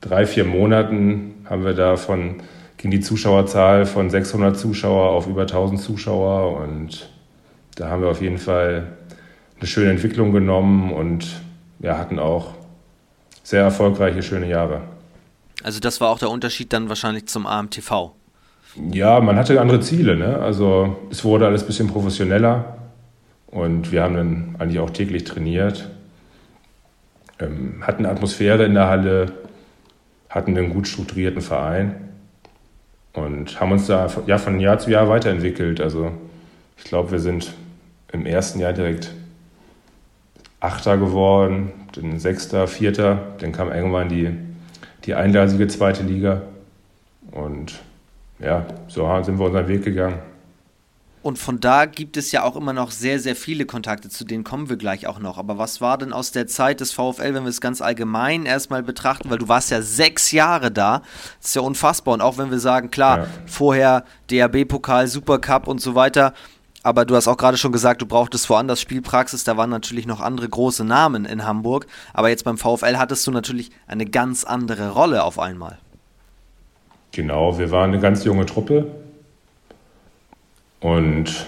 drei, vier Monaten haben wir da von, ging die Zuschauerzahl von 600 Zuschauer auf über 1000 Zuschauer und da haben wir auf jeden Fall eine schöne Entwicklung genommen und ja, hatten auch sehr erfolgreiche, schöne Jahre. Also das war auch der Unterschied dann wahrscheinlich zum AMTV. Ja, man hatte andere Ziele. Ne? Also es wurde alles ein bisschen professioneller und wir haben dann eigentlich auch täglich trainiert, ähm, hatten Atmosphäre in der Halle, hatten einen gut strukturierten Verein und haben uns da ja, von Jahr zu Jahr weiterentwickelt. Also ich glaube, wir sind im ersten Jahr direkt Achter geworden, dann Sechster, Vierter, dann kam irgendwann die, die eingleisige zweite Liga. Und ja, so sind wir unseren Weg gegangen. Und von da gibt es ja auch immer noch sehr, sehr viele Kontakte, zu denen kommen wir gleich auch noch. Aber was war denn aus der Zeit des VfL, wenn wir es ganz allgemein erstmal betrachten, weil du warst ja sechs Jahre da, das ist ja unfassbar. Und auch wenn wir sagen, klar, ja. vorher DAB-Pokal, Supercup und so weiter, aber du hast auch gerade schon gesagt, du brauchtest woanders Spielpraxis. Da waren natürlich noch andere große Namen in Hamburg. Aber jetzt beim VfL hattest du natürlich eine ganz andere Rolle auf einmal. Genau, wir waren eine ganz junge Truppe. Und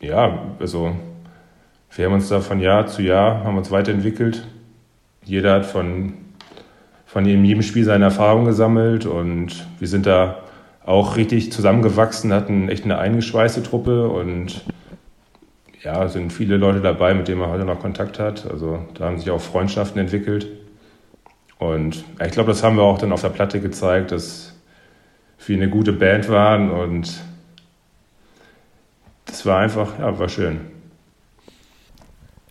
ja, also wir haben uns da von Jahr zu Jahr haben uns weiterentwickelt. Jeder hat von, von jedem Spiel seine Erfahrung gesammelt und wir sind da auch richtig zusammengewachsen, hatten echt eine eingeschweißte Truppe und ja, sind viele Leute dabei, mit denen man heute noch Kontakt hat. Also da haben sich auch Freundschaften entwickelt. Und ich glaube, das haben wir auch dann auf der Platte gezeigt, dass wir eine gute Band waren und das war einfach, ja, war schön.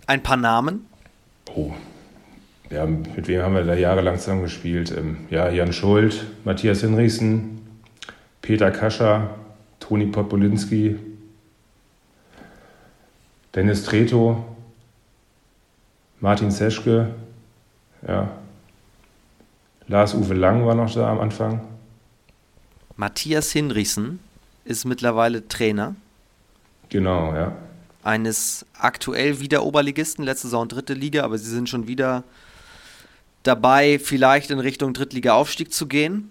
Ein paar Namen? Oh, ja, mit wem haben wir da jahrelang zusammen gespielt? Ähm, ja, Jan Schuld, Matthias Hinrichsen, Peter Kascher, Toni Podbolinski, Dennis Treto, Martin Seschke, ja. Lars-Uwe Lang war noch da am Anfang. Matthias Hinrichsen ist mittlerweile Trainer. Genau, ja. Eines aktuell wieder Oberligisten, letzte Saison dritte Liga, aber sie sind schon wieder dabei, vielleicht in Richtung Drittliga-Aufstieg zu gehen.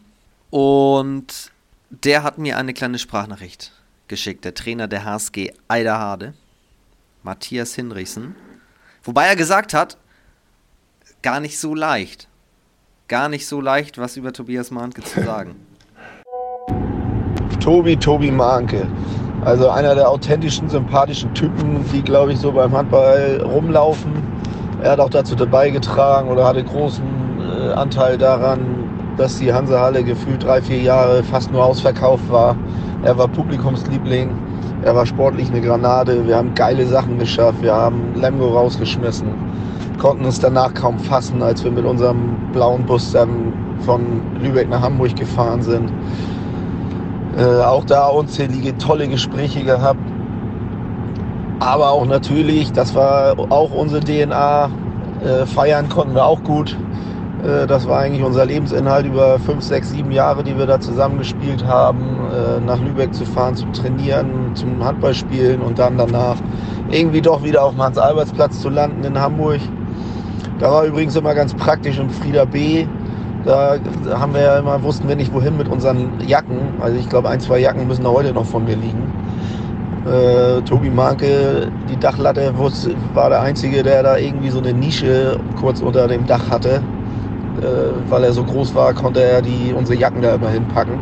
Und der hat mir eine kleine Sprachnachricht geschickt, der Trainer der HSG Eiderhade, Matthias Hinrichsen. Wobei er gesagt hat, gar nicht so leicht. Gar nicht so leicht, was über Tobias Mahnke zu sagen. [LAUGHS] Tobi, Tobi Mahnke. Also einer der authentischen, sympathischen Typen, die, glaube ich, so beim Handball rumlaufen er hat auch dazu beigetragen oder hatte großen äh, Anteil daran, dass die Hansehalle gefühlt drei, vier Jahre fast nur ausverkauft war. Er war Publikumsliebling, er war sportlich eine Granate. Wir haben geile Sachen geschafft, wir haben Lemgo rausgeschmissen, konnten uns danach kaum fassen, als wir mit unserem blauen Bus dann von Lübeck nach Hamburg gefahren sind. Äh, auch da unzählige tolle Gespräche gehabt aber auch natürlich, das war auch unsere DNA. Äh, feiern konnten wir auch gut. Äh, das war eigentlich unser Lebensinhalt über fünf, sechs, sieben Jahre, die wir da zusammen gespielt haben. Äh, nach Lübeck zu fahren, zum Trainieren, zum Handballspielen und dann danach irgendwie doch wieder auf dem Hans-Alberts-Platz zu landen in Hamburg. Da war übrigens immer ganz praktisch im Frieder B. Da haben wir ja immer, wussten wir nicht wohin mit unseren Jacken. Also ich glaube, ein, zwei Jacken müssen da heute noch von mir liegen. Äh, Tobi Manke, die Dachlatte war der Einzige, der da irgendwie so eine Nische kurz unter dem Dach hatte. Äh, weil er so groß war, konnte er die, unsere Jacken da immer hinpacken.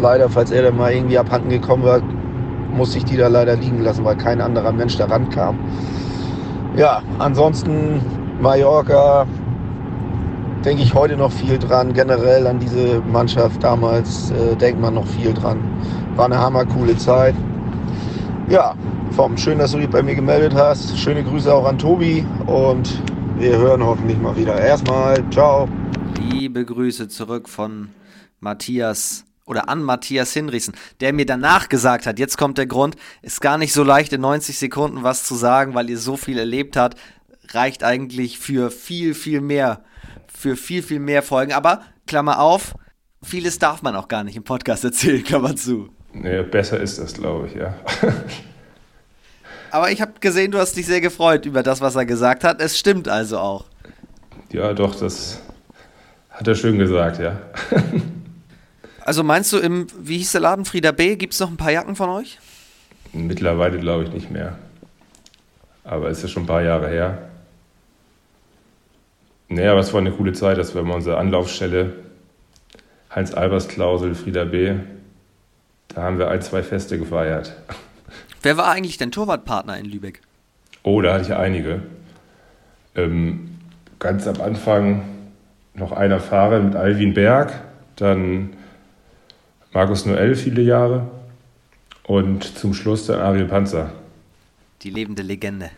Leider, falls er dann mal irgendwie abhanden gekommen war, musste ich die da leider liegen lassen, weil kein anderer Mensch da rankam. Ja, ansonsten Mallorca, denke ich heute noch viel dran. Generell an diese Mannschaft damals äh, denkt man noch viel dran. War eine hammercoole Zeit. Ja, Vom, schön, dass du dich bei mir gemeldet hast. Schöne Grüße auch an Tobi und wir hören hoffentlich mal wieder. Erstmal, ciao. Liebe Grüße zurück von Matthias oder an Matthias Hinrichsen, der mir danach gesagt hat, jetzt kommt der Grund, ist gar nicht so leicht in 90 Sekunden was zu sagen, weil ihr so viel erlebt habt, reicht eigentlich für viel, viel mehr, für viel, viel mehr Folgen. Aber, Klammer auf, vieles darf man auch gar nicht im Podcast erzählen, [LAUGHS] Klammer zu. Nee, besser ist das, glaube ich, ja. [LAUGHS] Aber ich habe gesehen, du hast dich sehr gefreut über das, was er gesagt hat. Es stimmt also auch. Ja, doch, das hat er schön gesagt, ja. also meinst du, im, wie hieß der Laden, Frieda B., gibt es noch ein paar Jacken von euch? Mittlerweile glaube ich nicht mehr. Aber es ist ja schon ein paar Jahre her. Naja, aber es war eine coole Zeit. Das war immer unsere Anlaufstelle. Heinz-Albers-Klausel, Frieda B. Da haben wir ein, zwei Feste gefeiert. Wer war eigentlich dein Torwartpartner in Lübeck? Oh, da hatte ich einige. Ähm, ganz am Anfang noch einer Fahrer mit Alvin Berg, dann Markus Noel viele Jahre und zum Schluss dann Ariel Panzer. Die lebende Legende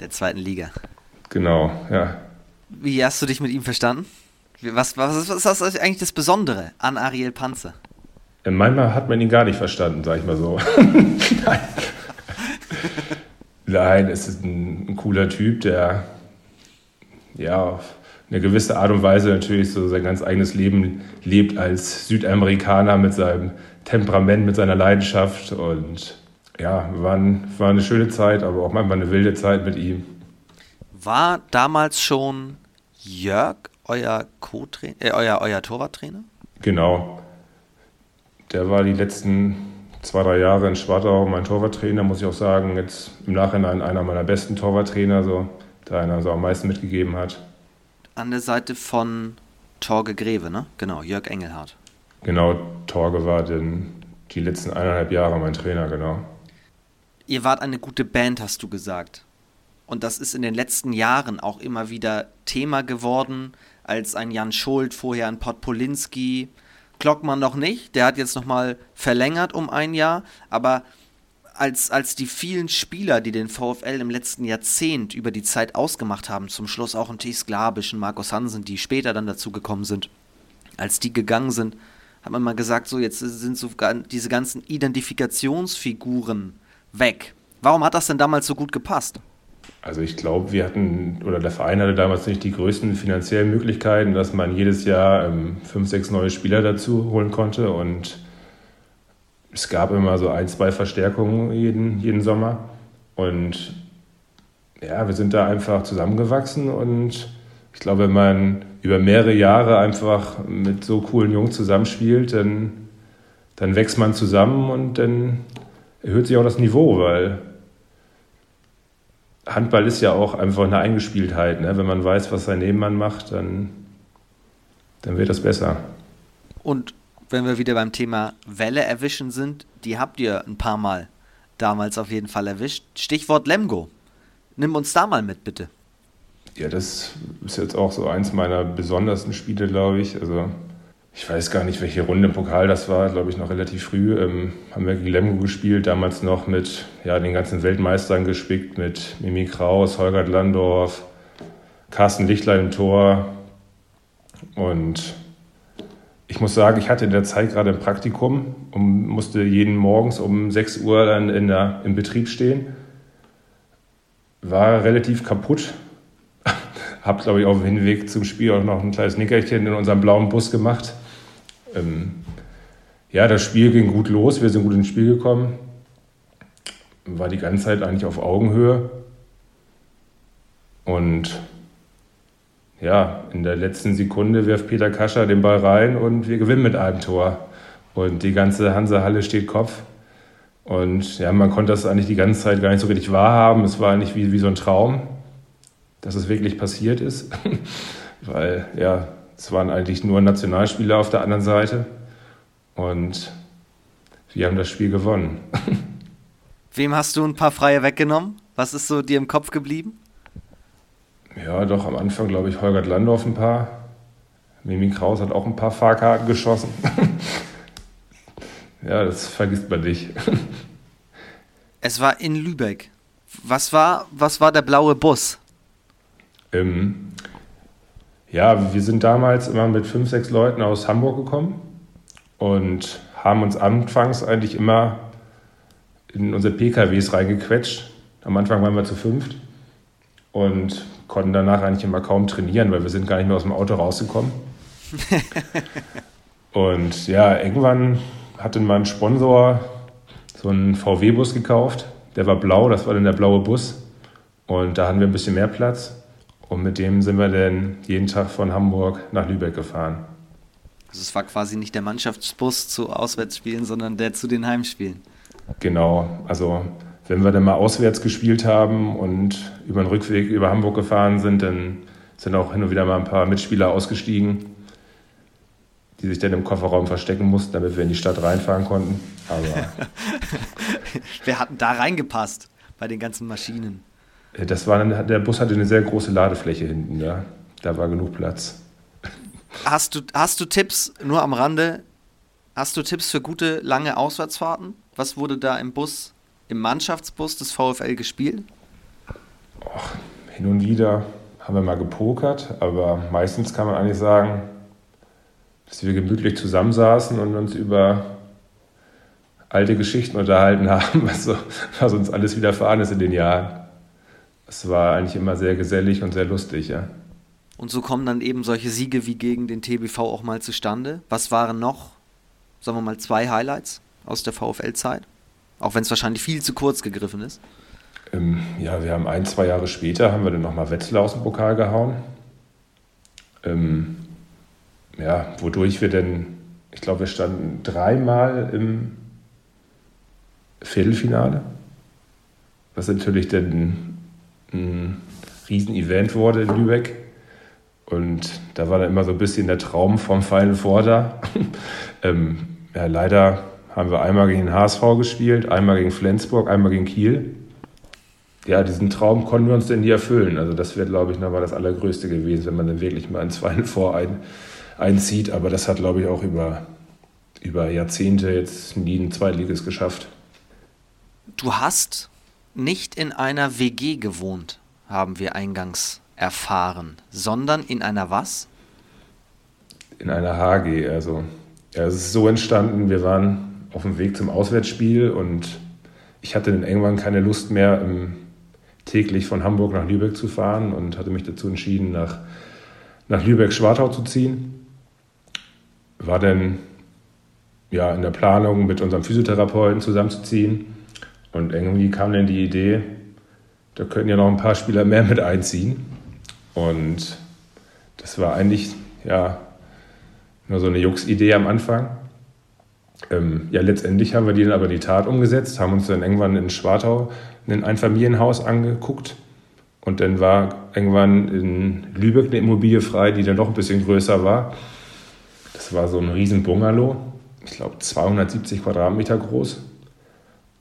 der zweiten Liga. Genau, ja. Wie hast du dich mit ihm verstanden? Was, was, was ist eigentlich das Besondere an Ariel Panzer? Manchmal hat man ihn gar nicht verstanden, sag ich mal so. [LAUGHS] Nein. Nein, es ist ein, ein, cooler Typ, der ja auf eine gewisse Art und Weise natürlich so sein ganz eigenes Leben lebt als Südamerikaner mit seinem Temperament, mit seiner Leidenschaft. Und ja, war, ein, war eine schöne Zeit, aber auch manchmal eine wilde Zeit mit ihm. War damals schon Jörg euer, Co äh, euer, euer Torwarttrainer? Genau. Der war die letzten zwei, drei Jahre in Schwartau mein Torwarttrainer, muss ich auch sagen. Jetzt im Nachhinein einer meiner besten Torwarttrainer, so, der einer so am meisten mitgegeben hat. An der Seite von Torge Greve, ne? Genau, Jörg Engelhardt. Genau, Torge war denn die letzten eineinhalb Jahre mein Trainer, genau. Ihr wart eine gute Band, hast du gesagt. Und das ist in den letzten Jahren auch immer wieder Thema geworden, als ein Jan Schuld, vorher ein Podpolinski, Glockmann noch nicht, der hat jetzt nochmal verlängert um ein Jahr, aber als, als die vielen Spieler, die den VfL im letzten Jahrzehnt über die Zeit ausgemacht haben, zum Schluss auch ein Thies Glabisch, Markus Hansen, die später dann dazu gekommen sind, als die gegangen sind, hat man mal gesagt, so jetzt sind so diese ganzen Identifikationsfiguren weg. Warum hat das denn damals so gut gepasst? Also ich glaube, wir hatten, oder der Verein hatte damals nicht die größten finanziellen Möglichkeiten, dass man jedes Jahr ähm, fünf, sechs neue Spieler dazu holen konnte. Und es gab immer so ein, zwei Verstärkungen jeden, jeden Sommer. Und ja, wir sind da einfach zusammengewachsen. Und ich glaube, wenn man über mehrere Jahre einfach mit so coolen Jungs zusammenspielt, dann, dann wächst man zusammen und dann erhöht sich auch das Niveau, weil Handball ist ja auch einfach eine Eingespieltheit. Ne? Wenn man weiß, was sein Nebenmann macht, dann, dann wird das besser. Und wenn wir wieder beim Thema Welle erwischen sind, die habt ihr ein paar Mal damals auf jeden Fall erwischt. Stichwort Lemgo. Nimm uns da mal mit, bitte. Ja, das ist jetzt auch so eins meiner besondersten Spiele, glaube ich. Also ich weiß gar nicht, welche Runde im Pokal das war, glaube ich, noch relativ früh. Ähm, haben wir gegen Lemgo gespielt, damals noch mit ja, den ganzen Weltmeistern gespickt, mit Mimi Kraus, Holgert Landorf, Carsten Lichtlein im Tor. Und ich muss sagen, ich hatte in der Zeit gerade ein Praktikum und musste jeden morgens um 6 Uhr dann in der, im Betrieb stehen. War relativ kaputt. [LAUGHS] Hab, glaube ich, auf dem Hinweg zum Spiel auch noch ein kleines Nickerchen in unserem blauen Bus gemacht ähm, ja, das Spiel ging gut los, wir sind gut ins Spiel gekommen. War die ganze Zeit eigentlich auf Augenhöhe. Und ja, in der letzten Sekunde wirft Peter Kascher den Ball rein und wir gewinnen mit einem Tor. Und die ganze Hansa-Halle steht Kopf. Und ja, man konnte das eigentlich die ganze Zeit gar nicht so richtig wahrhaben. Es war eigentlich wie, wie so ein Traum, dass es wirklich passiert ist. [LAUGHS] Weil ja, es waren eigentlich nur Nationalspieler auf der anderen Seite und wir haben das Spiel gewonnen. [LAUGHS] Wem hast du ein paar Freie weggenommen? Was ist so dir im Kopf geblieben? Ja, doch, am Anfang glaube ich Holgert Landorf ein paar. Mimi Kraus hat auch ein paar Fahrkarten geschossen. [LAUGHS] ja, das vergisst man nicht. [LAUGHS] es war in Lübeck. Was war, was war der blaue Bus? Ähm, ja, wir sind damals immer mit fünf, sechs Leuten aus Hamburg gekommen und haben uns anfangs eigentlich immer in unsere PKWs reingequetscht. Am Anfang waren wir zu fünft und konnten danach eigentlich immer kaum trainieren, weil wir sind gar nicht mehr aus dem Auto rausgekommen. [LAUGHS] und ja, irgendwann hatte mein Sponsor so einen VW-Bus gekauft. Der war blau, das war dann der blaue Bus. Und da hatten wir ein bisschen mehr Platz. Und mit dem sind wir dann jeden Tag von Hamburg nach Lübeck gefahren. Also es war quasi nicht der Mannschaftsbus zu Auswärtsspielen, sondern der zu den Heimspielen. Genau, also wenn wir dann mal auswärts gespielt haben und über den Rückweg über Hamburg gefahren sind, dann sind auch hin und wieder mal ein paar Mitspieler ausgestiegen, die sich dann im Kofferraum verstecken mussten, damit wir in die Stadt reinfahren konnten. Aber [LAUGHS] Wer hat denn da reingepasst bei den ganzen Maschinen? Äh, das war dann, der Bus hatte eine sehr große Ladefläche hinten, ja. Da war genug Platz. Hast du, hast du Tipps, nur am Rande, hast du Tipps für gute, lange Auswärtsfahrten? Was wurde da im Bus, im Mannschaftsbus des VfL gespielt? Och, hin und wieder haben wir mal gepokert, aber meistens kann man eigentlich sagen, dass wir gemütlich zusammensaßen und uns über alte Geschichten unterhalten [LAUGHS] haben, was, so, was uns alles widerfahren ist in den Jahren es war eigentlich immer sehr gesellig und sehr lustig, ja. Und so kommen dann eben solche Siege wie gegen den TBV auch mal zustande. Was waren noch, sagen wir mal, zwei Highlights aus der VfL-Zeit? Auch wenn es wahrscheinlich viel zu kurz gegriffen ist. Ähm, ja, wir haben ein, zwei Jahre später, haben wir dann nochmal Wetzlar aus dem Pokal gehauen. Ähm, ja, wodurch wir dann, ich glaube, wir standen dreimal im Viertelfinale. Was natürlich dann ein Riesenevent wurde in Lübeck. Und da war dann immer so ein bisschen der Traum vom Final Four da. [LAUGHS] ähm, ja, leider haben wir einmal gegen den HSV gespielt, einmal gegen Flensburg, einmal gegen Kiel. Ja, diesen Traum konnten wir uns denn nie erfüllen. Also das wäre, glaube ich, nochmal das Allergrößte gewesen, wenn man dann wirklich mal in zwei vor ein, einzieht. Aber das hat, glaube ich, auch über, über Jahrzehnte jetzt nie ein Zweitliges geschafft. Du hast nicht in einer WG gewohnt, haben wir eingangs erfahren, sondern in einer was? In einer HG. Also ja, es ist so entstanden, wir waren auf dem Weg zum Auswärtsspiel und ich hatte dann irgendwann keine Lust mehr, täglich von Hamburg nach Lübeck zu fahren und hatte mich dazu entschieden, nach, nach Lübeck-Schwartau zu ziehen. War dann ja, in der Planung, mit unserem Physiotherapeuten zusammenzuziehen. Und irgendwie kam dann die Idee, da könnten ja noch ein paar Spieler mehr mit einziehen. Und das war eigentlich ja nur so eine Jux-Idee am Anfang. Ähm, ja, letztendlich haben wir die dann aber die Tat umgesetzt, haben uns dann irgendwann in Schwartau ein Einfamilienhaus angeguckt und dann war irgendwann in Lübeck eine Immobilie frei, die dann doch ein bisschen größer war. Das war so ein riesen Bungalow, ich glaube 270 Quadratmeter groß.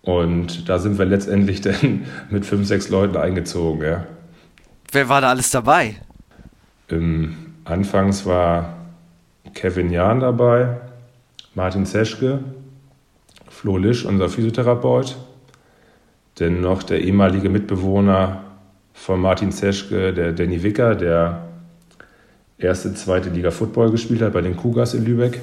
Und da sind wir letztendlich dann [LAUGHS] mit fünf, sechs Leuten eingezogen. Ja. Wer war da alles dabei? Ähm, anfangs war Kevin Jahn dabei, Martin Zeschke, Flo Lisch, unser Physiotherapeut, denn noch der ehemalige Mitbewohner von Martin Zeschke, der Danny Wicker, der erste, zweite Liga Football gespielt hat bei den Kugas in Lübeck.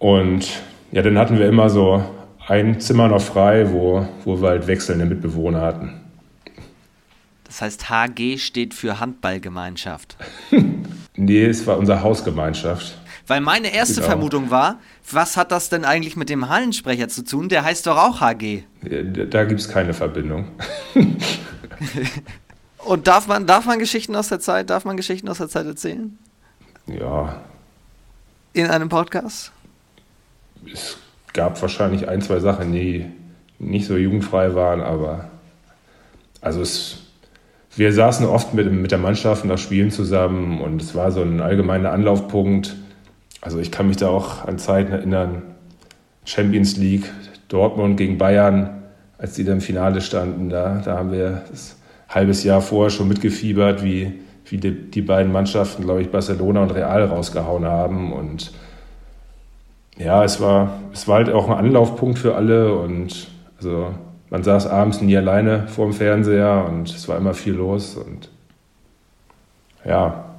Und ja, dann hatten wir immer so ein Zimmer noch frei, wo, wo wir halt wechselnde Mitbewohner hatten. Das heißt, HG steht für Handballgemeinschaft. [LAUGHS] nee, es war unsere Hausgemeinschaft. Weil meine erste genau. Vermutung war, was hat das denn eigentlich mit dem Hallensprecher zu tun? Der heißt doch auch HG. Da gibt es keine Verbindung. [LAUGHS] [LAUGHS] Und darf man, darf man Geschichten aus der Zeit, darf man Geschichten aus der Zeit erzählen? Ja. In einem Podcast? Es gab wahrscheinlich ein, zwei Sachen, die nicht so jugendfrei waren, aber also es, wir saßen oft mit, mit der Mannschaft nach Spielen zusammen und es war so ein allgemeiner Anlaufpunkt also ich kann mich da auch an Zeiten erinnern, Champions League, Dortmund gegen Bayern, als die da im Finale standen, da, da haben wir das halbes Jahr vorher schon mitgefiebert, wie, wie die, die beiden Mannschaften, glaube ich, Barcelona und Real rausgehauen haben. Und ja, es war, es war halt auch ein Anlaufpunkt für alle und also man saß abends nie alleine vor dem Fernseher und es war immer viel los und ja,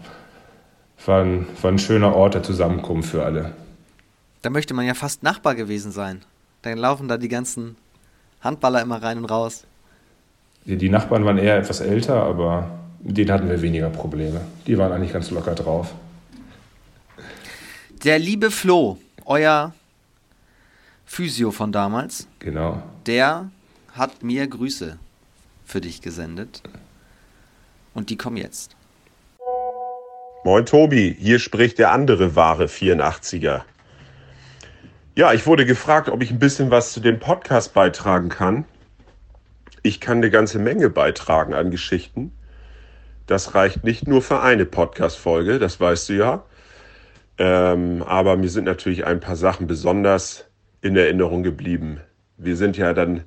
war ein, war ein schöner Ort der Zusammenkunft für alle. Da möchte man ja fast Nachbar gewesen sein. Dann laufen da die ganzen Handballer immer rein und raus. Die, die Nachbarn waren eher etwas älter, aber mit denen hatten wir weniger Probleme. Die waren eigentlich ganz locker drauf. Der liebe Flo, euer Physio von damals. Genau. Der hat mir Grüße für dich gesendet. Und die kommen jetzt. Moin Tobi, hier spricht der andere wahre 84er. Ja, ich wurde gefragt, ob ich ein bisschen was zu dem Podcast beitragen kann. Ich kann eine ganze Menge beitragen an Geschichten. Das reicht nicht nur für eine Podcast-Folge, das weißt du ja. Ähm, aber mir sind natürlich ein paar Sachen besonders in Erinnerung geblieben. Wir sind ja dann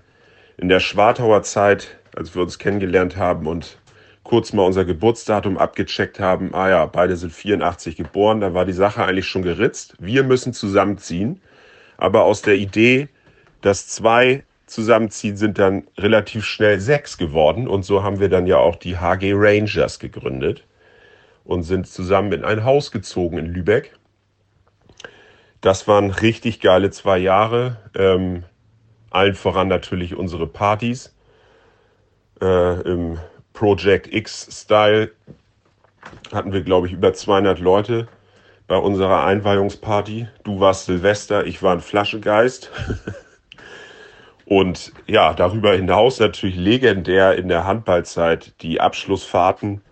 in der Schwartauer Zeit, als wir uns kennengelernt haben und kurz mal unser Geburtsdatum abgecheckt haben. Ah ja, beide sind 84 geboren, da war die Sache eigentlich schon geritzt. Wir müssen zusammenziehen. Aber aus der Idee, dass zwei zusammenziehen, sind dann relativ schnell sechs geworden. Und so haben wir dann ja auch die HG Rangers gegründet und sind zusammen in ein Haus gezogen in Lübeck. Das waren richtig geile zwei Jahre. Ähm, allen voran natürlich unsere Partys äh, im Project X-Style hatten wir, glaube ich, über 200 Leute bei unserer Einweihungsparty. Du warst Silvester, ich war ein Flaschegeist. [LAUGHS] Und ja, darüber hinaus natürlich legendär in der Handballzeit die Abschlussfahrten,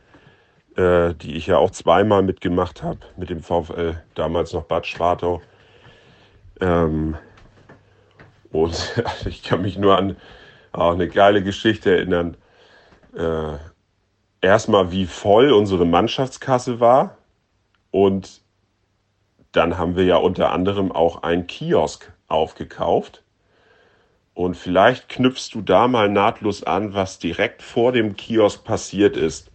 äh, die ich ja auch zweimal mitgemacht habe mit dem VfL, damals noch Bad Schwartau. Ähm, und [LAUGHS] ich kann mich nur an auch eine geile Geschichte erinnern äh, erstmal, wie voll unsere Mannschaftskasse war und dann haben wir ja unter anderem auch einen Kiosk aufgekauft. Und vielleicht knüpfst du da mal nahtlos an, was direkt vor dem Kiosk passiert ist.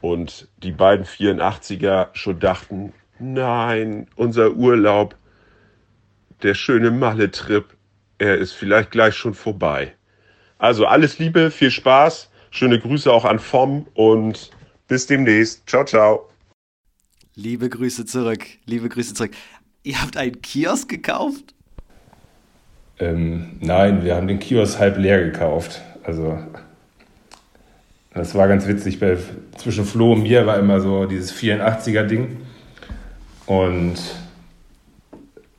Und die beiden 84er schon dachten, nein, unser Urlaub, der schöne Malle-Trip, er ist vielleicht gleich schon vorbei. Also alles Liebe, viel Spaß, schöne Grüße auch an Vom und bis demnächst. Ciao, ciao. Liebe Grüße zurück, liebe Grüße zurück. Ihr habt einen Kiosk gekauft? Ähm, nein, wir haben den Kiosk halb leer gekauft. Also das war ganz witzig. Bei, zwischen Flo und mir war immer so dieses 84er-Ding. Und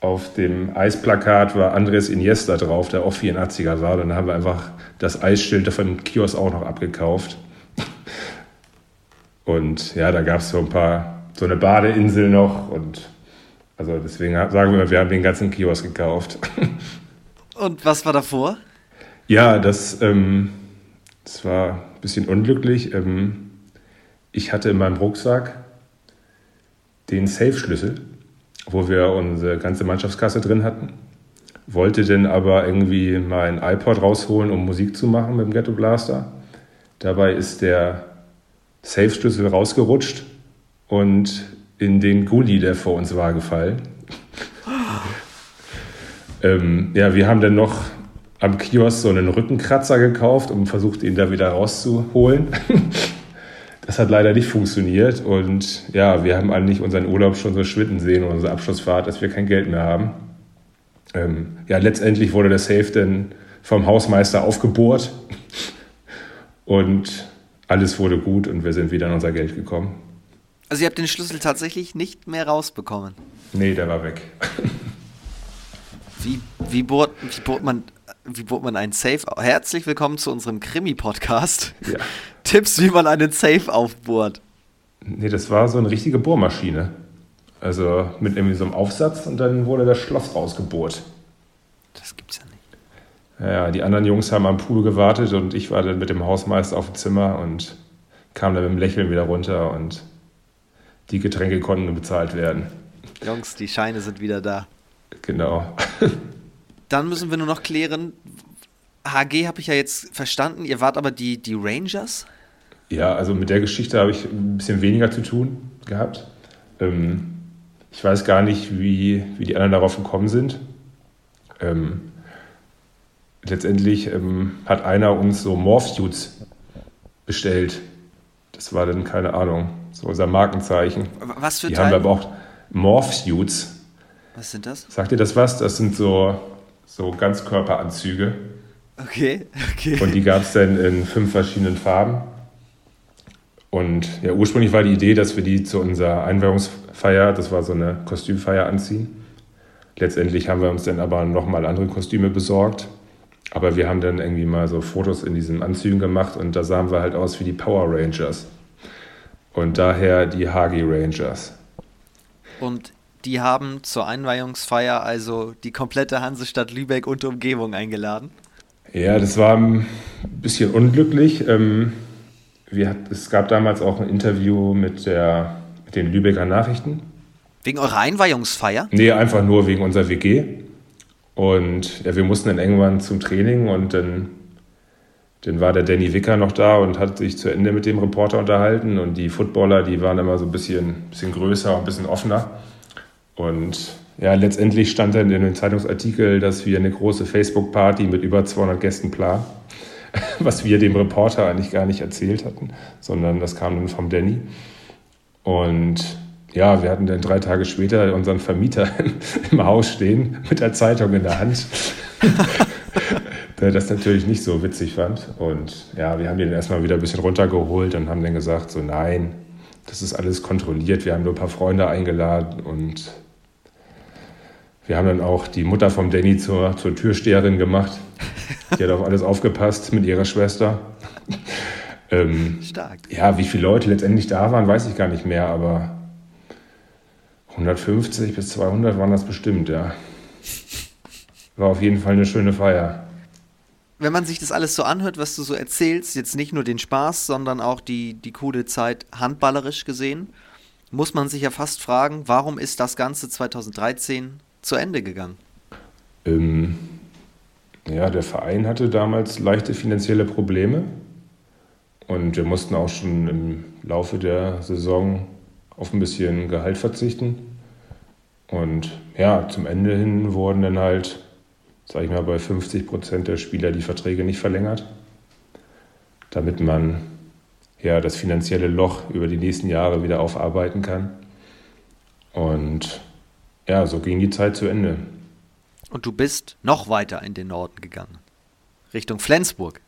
auf dem Eisplakat war Andres Iniesta drauf, der auch 84er war. Dann haben wir einfach das Eisschild von Kiosk auch noch abgekauft. Und ja, da gab es so ein paar, so eine Badeinsel noch. Und also deswegen sagen wir, wir haben den ganzen Kiosk gekauft. [LAUGHS] Und was war davor? Ja, das, ähm, das war ein bisschen unglücklich. Ähm, ich hatte in meinem Rucksack den Safe-Schlüssel, wo wir unsere ganze Mannschaftskasse drin hatten. Wollte dann aber irgendwie mein iPod rausholen, um Musik zu machen mit dem Ghetto Blaster. Dabei ist der Safe-Schlüssel rausgerutscht und in den Gully, der vor uns war, gefallen. [GASPS] Ähm, ja, wir haben dann noch am Kiosk so einen Rückenkratzer gekauft und versucht, ihn da wieder rauszuholen. [LAUGHS] Das hat leider nicht funktioniert und ja, wir haben eigentlich unseren Urlaub schon so schwinden sehen, unsere Abschlussfahrt, dass wir kein Geld mehr haben. Ähm, ja, letztendlich wurde der Safe dann vom Hausmeister aufgebohrt [LAUGHS] und alles wurde gut und wir sind wieder an unser Geld gekommen. Also ihr habt den Schlüssel tatsächlich nicht mehr rausbekommen? Nee, der war weg. [LAUGHS] Wie, wie, bohrt, wie, bohrt man, wie bohrt man einen Safe? Herzlich willkommen zu unserem Krimi-Podcast. Ja. [LAUGHS] Tipps, wie man einen Safe aufbohrt. Nee, das war so eine richtige Bohrmaschine. Also mit irgendwie so einem Aufsatz und dann wurde das Schloss rausgebohrt. Das gibt's ja nicht. Ja, die anderen Jungs haben am Pool gewartet und ich war dann mit dem Hausmeister auf dem Zimmer und kam dann mit dem Lächeln wieder runter und die Getränke konnten bezahlt werden. Jungs, die Scheine sind wieder da. Genau. [LAUGHS] Dann müssen wir nur noch klären, HG habe ich ja jetzt verstanden, ihr wart aber die, die Rangers? Ja, also mit der Geschichte habe ich ein bisschen weniger zu tun gehabt. Ähm, ich weiß gar nicht, wie, wie die anderen darauf gekommen sind. Ähm, letztendlich ähm, hat einer uns so Morph-Suits bestellt. Das war dann, keine Ahnung, so unser Markenzeichen. Was für Die Teil? haben wir aber auch Morph-Suits. Was sind das? Sagt ihr das was? Das sind so, so Ganzkörperanzüge. Okay, okay. Und die gab es dann in fünf verschiedenen Farben. Und ja, ursprünglich war die Idee, dass wir die zu unserer Einweihungsfeier, das war so eine Kostümfeier, anziehen. Letztendlich haben wir uns dann aber nochmal andere Kostüme besorgt. Aber wir haben dann irgendwie mal so Fotos in diesen Anzügen gemacht und da sahen wir halt aus wie die Power Rangers. Und daher die Hagi Rangers. Und die haben zur Einweihungsfeier also die komplette Hansestadt Lübeck und Umgebung eingeladen. Ja, das war ein bisschen unglücklich. Ähm, wir, es gab damals auch ein Interview mit, der, mit den Lübecker Nachrichten. Wegen eurer Einweihungsfeier? Nee, einfach nur wegen unserer WG. Und ja, wir mussten dann irgendwann zum Training und dann, dann war der Danny Wicker noch da und hat sich zu Ende mit dem Reporter unterhalten. Und die Footballer, die waren immer so ein bisschen, bisschen größer und ein bisschen offener. Und ja, letztendlich stand dann in dem Zeitungsartikel, dass wir eine große Facebook-Party mit über 200 Gästen planen, [LAUGHS] was wir dem Reporter eigentlich gar nicht erzählt hatten, sondern das kam dann vom Danny. Und ja, wir hatten dann drei Tage später unseren Vermieter [LAUGHS] im Haus stehen mit der Zeitung in der Hand, [LAUGHS] der das natürlich nicht so witzig fand. Und ja, wir haben den erstmal wieder ein bisschen runtergeholt und haben dann gesagt, so nein, das ist alles kontrolliert, wir haben nur ein paar Freunde eingeladen und wir haben dann auch die Mutter vom Danny zur, zur Türsteherin gemacht. Die hat auf alles aufgepasst mit ihrer Schwester. ähm, Stark. Ja, wie viele Leute letztendlich da waren, weiß ich gar nicht mehr, aber 150 bis 200 waren das bestimmt, ja. War auf jeden Fall eine schöne Feier. Wenn man sich das alles so anhört, was du so erzählst, jetzt nicht nur den Spaß, sondern auch die, die coole Zeit handballerisch gesehen, muss man sich ja fast fragen, warum ist das Ganze 2013 zu Ende gegangen? Ähm, ja, der Verein hatte damals leichte finanzielle Probleme und wir mussten auch schon im Laufe der Saison auf ein bisschen Gehalt verzichten. Und ja, zum Ende hin wurden dann halt, sag ich mal, bei 50 Prozent der Spieler die Verträge nicht verlängert, damit man ja das finanzielle Loch über die nächsten Jahre wieder aufarbeiten kann. Und ja, so ging die Zeit zu Ende. Und du bist noch weiter in den Norden gegangen, Richtung Flensburg.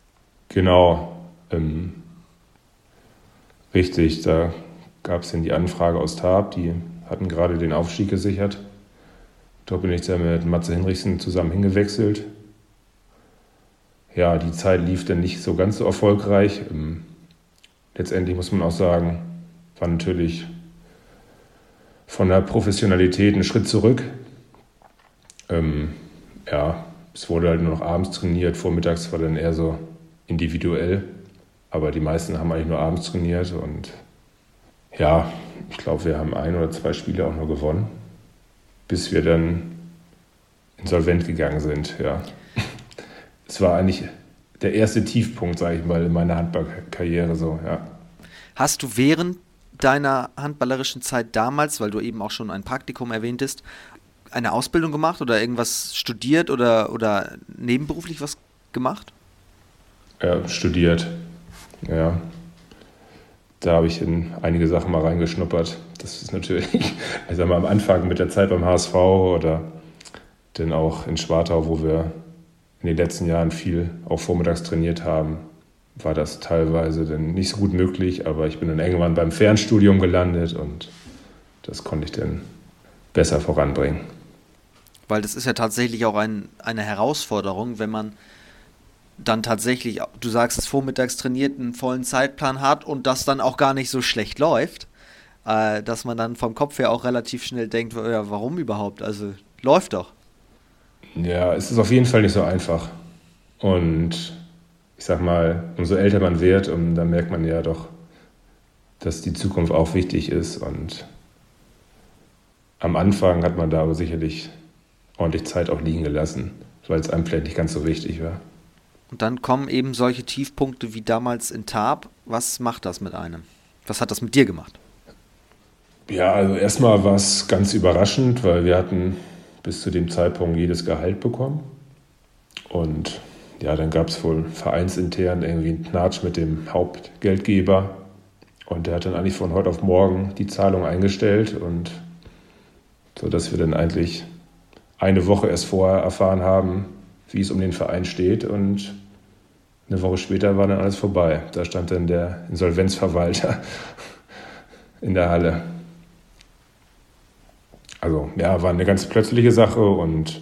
Genau, ähm, richtig. Da gab es dann die Anfrage aus Tab, die hatten gerade den Aufstieg gesichert. Dort bin ich dann mit Matze Hinrichsen zusammen hingewechselt. Ja, die Zeit lief dann nicht so ganz so erfolgreich. Ähm, letztendlich muss man auch sagen, war natürlich von der Professionalität einen Schritt zurück. Ähm, ja, es wurde halt nur noch abends trainiert, vormittags war dann eher so individuell. Aber die meisten haben eigentlich nur abends trainiert und ja, ich glaube, wir haben ein oder zwei Spiele auch nur gewonnen, bis wir dann insolvent gegangen sind. Ja. Es war eigentlich der erste Tiefpunkt, sage ich mal, in meiner Handballkarriere so, ja. Hast du während deiner handballerischen Zeit damals, weil du eben auch schon ein Praktikum erwähntest, eine Ausbildung gemacht oder irgendwas studiert oder, oder nebenberuflich was gemacht? Ja, studiert. Ja. Da habe ich in einige Sachen mal reingeschnuppert. Das ist natürlich, [LAUGHS] mal, am Anfang mit der Zeit beim HSV oder dann auch in Schwartau, wo wir in den letzten Jahren viel auch vormittags trainiert haben, war das teilweise dann nicht so gut möglich, aber ich bin dann irgendwann beim Fernstudium gelandet und das konnte ich dann besser voranbringen. Weil das ist ja tatsächlich auch ein, eine Herausforderung, wenn man dann tatsächlich, du sagst es vormittags trainiert, einen vollen Zeitplan hat und das dann auch gar nicht so schlecht läuft, äh, dass man dann vom Kopf her auch relativ schnell denkt, ja, warum überhaupt? Also läuft doch. Ja, es ist auf jeden Fall nicht so einfach. Und ich sag mal, umso älter man wird, und dann merkt man ja doch, dass die Zukunft auch wichtig ist. Und am Anfang hat man da aber sicherlich ordentlich Zeit auch liegen gelassen, weil es einem vielleicht nicht ganz so wichtig war. Und dann kommen eben solche Tiefpunkte wie damals in Tab. Was macht das mit einem? Was hat das mit dir gemacht? Ja, also erstmal war es ganz überraschend, weil wir hatten bis zu dem Zeitpunkt jedes Gehalt bekommen. Und ja, dann gab es wohl vereinsintern irgendwie einen Knatsch mit dem Hauptgeldgeber. Und der hat dann eigentlich von heute auf morgen die Zahlung eingestellt und so dass wir dann eigentlich eine Woche erst vorher erfahren haben, wie es um den Verein steht und eine Woche später war dann alles vorbei. Da stand dann der Insolvenzverwalter [LAUGHS] in der Halle. Also ja, war eine ganz plötzliche Sache und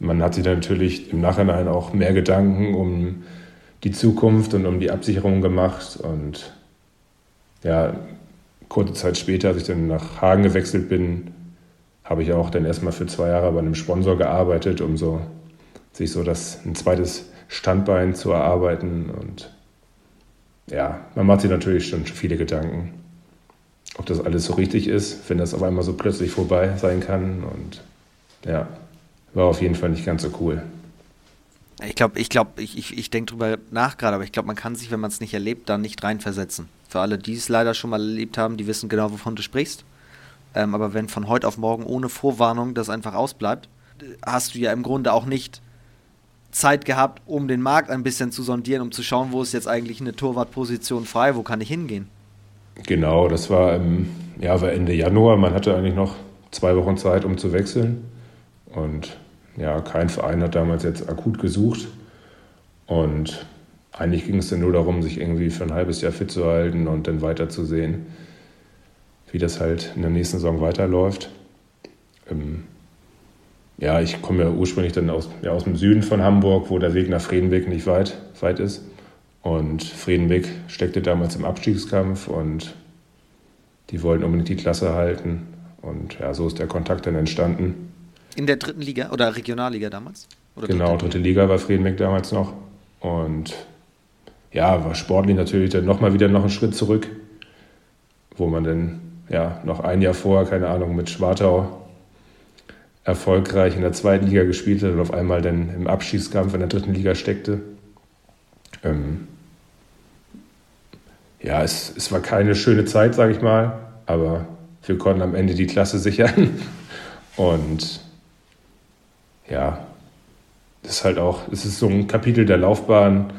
man hat sich natürlich im Nachhinein auch mehr Gedanken um die Zukunft und um die Absicherung gemacht. Und ja, kurze Zeit später, als ich dann nach Hagen gewechselt bin, habe ich auch dann erstmal für zwei Jahre bei einem Sponsor gearbeitet, um so sich so das ein zweites Standbein zu erarbeiten. Und ja, man macht sich natürlich schon viele Gedanken, ob das alles so richtig ist, wenn das auf einmal so plötzlich vorbei sein kann. Und ja war auf jeden Fall nicht ganz so cool. Ich glaube, ich glaube, ich, ich, ich denke drüber nach gerade, aber ich glaube, man kann sich, wenn man es nicht erlebt, dann nicht reinversetzen. Für alle, die es leider schon mal erlebt haben, die wissen genau, wovon du sprichst. Ähm, aber wenn von heute auf morgen ohne Vorwarnung das einfach ausbleibt, hast du ja im Grunde auch nicht Zeit gehabt, um den Markt ein bisschen zu sondieren, um zu schauen, wo ist jetzt eigentlich eine Torwartposition frei, wo kann ich hingehen. Genau, das war, ähm, ja, war Ende Januar. Man hatte eigentlich noch zwei Wochen Zeit, um zu wechseln. Und ja, kein Verein hat damals jetzt akut gesucht. Und eigentlich ging es dann nur darum, sich irgendwie für ein halbes Jahr fit zu halten und dann weiterzusehen, wie das halt in der nächsten Saison weiterläuft. Ähm, ja, ich komme ja ursprünglich dann aus, ja, aus dem Süden von Hamburg, wo der Weg nach Fredenbeck nicht weit, weit ist. Und Fredenbeck steckte damals im Abstiegskampf und die wollten unbedingt die Klasse halten. Und ja, so ist der Kontakt dann entstanden. In der dritten Liga oder Regionalliga damals? Oder genau, dritte Liga war Friedenbeck damals noch. Und ja, war sportlich natürlich dann nochmal wieder noch einen Schritt zurück, wo man dann ja, noch ein Jahr vorher, keine Ahnung, mit Schwartau erfolgreich in der zweiten Liga gespielt hat und auf einmal dann im Abschießkampf in der dritten Liga steckte. Ähm, ja, es, es war keine schöne Zeit, sage ich mal, aber wir konnten am Ende die Klasse sichern. [LAUGHS] Und ja, das ist halt auch, es ist so ein Kapitel der Laufbahn,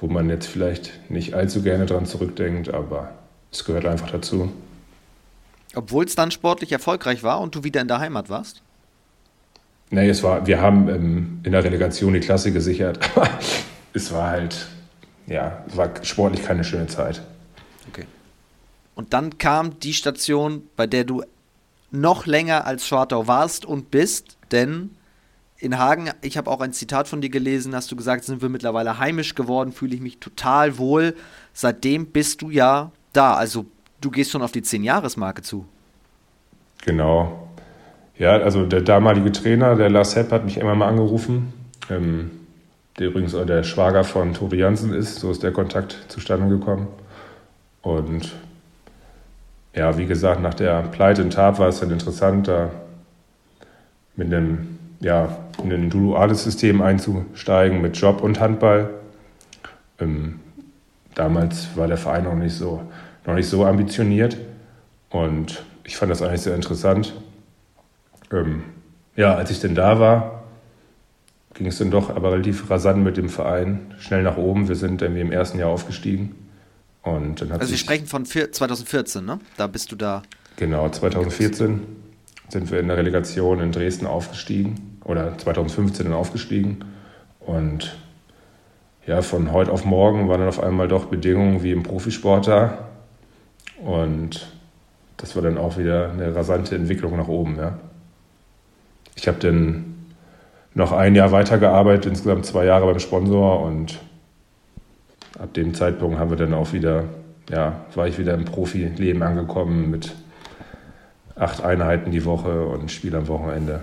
wo man jetzt vielleicht nicht allzu gerne dran zurückdenkt, aber es gehört einfach dazu. Obwohl es dann sportlich erfolgreich war und du wieder in der Heimat warst? Nee, es war, wir haben ähm, in der Relegation die Klasse gesichert, [LAUGHS] aber es war halt, ja, es war sportlich keine schöne Zeit. Okay. Und dann kam die Station, bei der du noch länger als Schwartau warst und bist, denn in Hagen, ich habe auch ein Zitat von dir gelesen, hast du gesagt, sind wir mittlerweile heimisch geworden, fühle ich mich total wohl. Seitdem bist du ja da, also du gehst schon auf die 10-Jahres-Marke zu. Genau. Ja, also der damalige Trainer, der Lars Hepp, hat mich immer mal angerufen, ähm, der übrigens auch der Schwager von Tobi Jansen ist, so ist der Kontakt zustande gekommen. Und ja, wie gesagt, nach der Pleite in Tab war es dann interessant, da mit einem, ja, in ein duales System einzusteigen mit Job und Handball. Ähm, damals war der Verein noch nicht so, noch nicht so ambitioniert und ich fand das eigentlich sehr interessant. Ähm, ja, als ich denn da war, ging es dann doch aber relativ rasant mit dem Verein schnell nach oben. Wir sind irgendwie im ersten Jahr aufgestiegen. Und dann hat also wir sprechen von 2014, ne? Da bist du da. Genau, 2014 sind wir in der Relegation in Dresden aufgestiegen oder 2015 dann aufgestiegen. Und ja, von heute auf morgen waren dann auf einmal doch Bedingungen wie im Profisport da. Und das war dann auch wieder eine rasante Entwicklung nach oben. Ja. Ich habe dann noch ein Jahr weitergearbeitet, insgesamt zwei Jahre beim Sponsor und ab dem Zeitpunkt haben wir dann auch wieder, ja, war ich wieder im Profileben angekommen mit acht Einheiten die Woche und Spiel am Wochenende.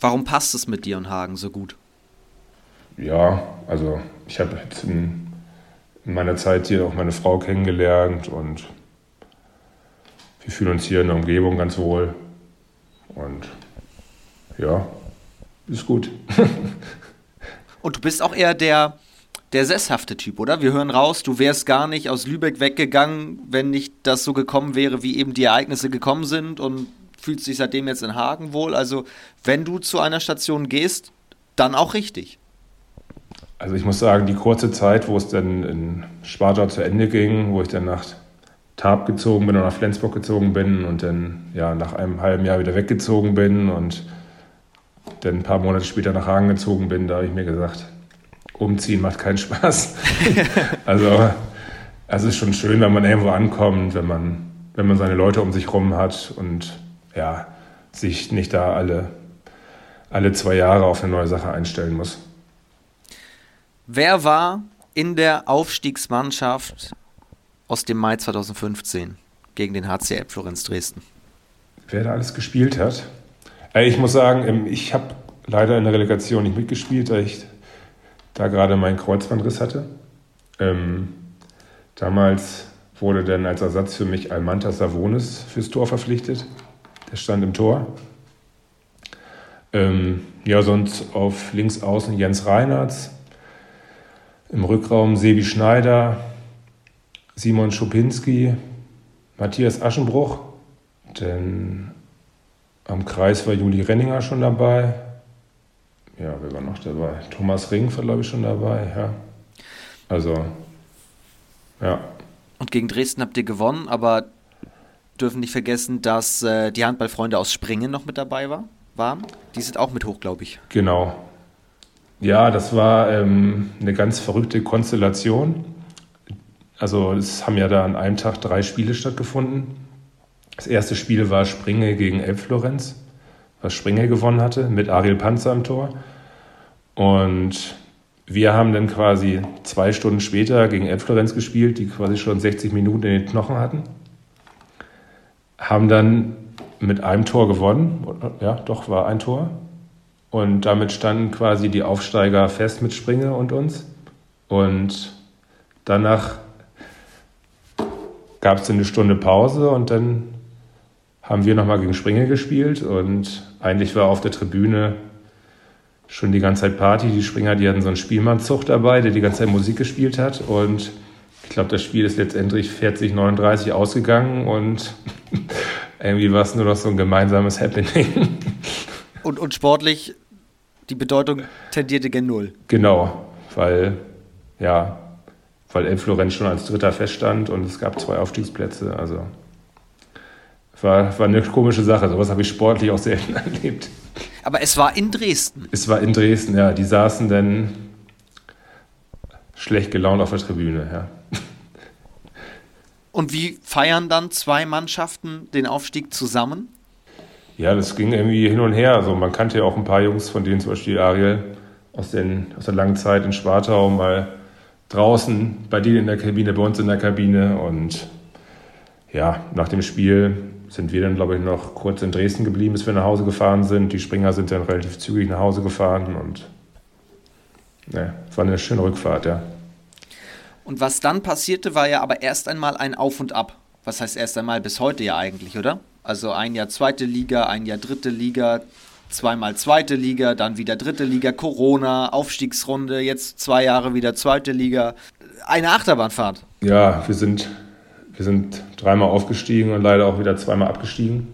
Warum passt es mit dir und Hagen so gut? Ja, also ich habe jetzt in, in, meiner Zeit hier auch meine Frau kennengelernt und wir fühlen uns hier in der Umgebung ganz wohl. Und ja, ist gut. [LAUGHS] und du bist auch eher der, der sesshafte Typ, oder? Wir hören raus, du wärst gar nicht aus Lübeck weggegangen, wenn nicht das so gekommen wäre, wie eben die Ereignisse gekommen sind und fühlst dich seitdem jetzt in Hagen wohl. Also, wenn du zu einer Station gehst, dann auch richtig. Also ich muss sagen, die kurze Zeit, wo es dann in Sparta zu Ende ging, wo ich dann nach Tab gezogen bin oder nach Flensburg gezogen bin und dann ja nach einem halben Jahr wieder weggezogen bin und dann ein paar Monate später nach Hagen gezogen bin, da habe ich mir gesagt, umziehen macht keinen Spaß. [LAUGHS] also, es ist schon schön, wenn man irgendwo ankommt, wenn man, wenn man seine Leute um sich herum hat und ja, sich nicht da alle, alle zwei Jahre auf eine neue Sache einstellen muss. Wer war in der Aufstiegsmannschaft aus dem Mai 2015 gegen den HCL Florenz Dresden? Wer da alles gespielt hat? Ich muss sagen, ich habe leider in der Relegation nicht mitgespielt, da ich da gerade meinen Kreuzbandriss hatte. Ähm, damals wurde dann als Ersatz für mich Almanta Savonis fürs Tor verpflichtet. Der stand im Tor. Ähm, ja, sonst auf links außen Jens Reinhardt, im Rückraum Sebi Schneider, Simon Schupinski, Matthias Aschenbruch, denn am Kreis war Juli Renninger schon dabei. Ja, wer war noch dabei? Thomas Ring war, glaube ich, schon dabei, ja. Also, ja. Und gegen Dresden habt ihr gewonnen, aber dürfen nicht vergessen, dass äh, die Handballfreunde aus Springen noch mit dabei war, waren. Die sind auch mit hoch, glaube ich. Genau. Ja, das war ähm, eine ganz verrückte Konstellation. Also es haben ja da an einem Tag drei Spiele stattgefunden. Das erste Spiel war Springe gegen Elbflorenz, was Springe gewonnen hatte, mit Ariel Panzer am Tor. Und wir haben dann quasi zwei Stunden später gegen Elbflorenz gespielt, die quasi schon 60 Minuten in den Knochen hatten. Haben dann mit einem Tor gewonnen. Ja, doch, war ein Tor. Und damit standen quasi die Aufsteiger fest mit Springe und uns. Und danach gab es eine Stunde Pause und dann haben wir nochmal gegen Springe gespielt und eigentlich war auf der Tribüne schon die ganze Zeit Party. Die Springer, die hatten so einen Spielmannzug dabei, der die ganze Zeit Musik gespielt hat und ich glaube, das Spiel ist letztendlich 40-39 ausgegangen und [LAUGHS] irgendwie war es nur noch so ein gemeinsames Happening. [LAUGHS] Und, und sportlich, die Bedeutung tendierte gen Null. Genau, weil, ja, weil El Florenz schon als Dritter feststand und es gab zwei Aufstiegsplätze. Also war, war eine komische Sache. Sowas habe ich sportlich auch selten [LAUGHS] erlebt. Aber es war in Dresden. Es war in Dresden, ja. Die saßen dann schlecht gelaunt auf der Tribüne, ja. Und wie feiern dann zwei Mannschaften den Aufstieg zusammen? Ja, das ging irgendwie hin und her. Also man kannte ja auch ein paar Jungs, von denen zum Beispiel Ariel aus, den, aus der langen Zeit in Spartau mal draußen bei denen in der Kabine, bei uns in der Kabine. Und ja, nach dem Spiel sind wir dann, glaube ich, noch kurz in Dresden geblieben, bis wir nach Hause gefahren sind. Die Springer sind dann relativ zügig nach Hause gefahren und ne, war eine schöne Rückfahrt, ja. Und was dann passierte, war ja aber erst einmal ein Auf und Ab. Was heißt erst einmal bis heute ja eigentlich, oder? Also ein Jahr zweite Liga, ein Jahr dritte Liga, zweimal zweite Liga, dann wieder dritte Liga, Corona, Aufstiegsrunde, jetzt zwei Jahre wieder zweite Liga. Eine Achterbahnfahrt. Ja, wir sind wir sind dreimal aufgestiegen und leider auch wieder zweimal abgestiegen.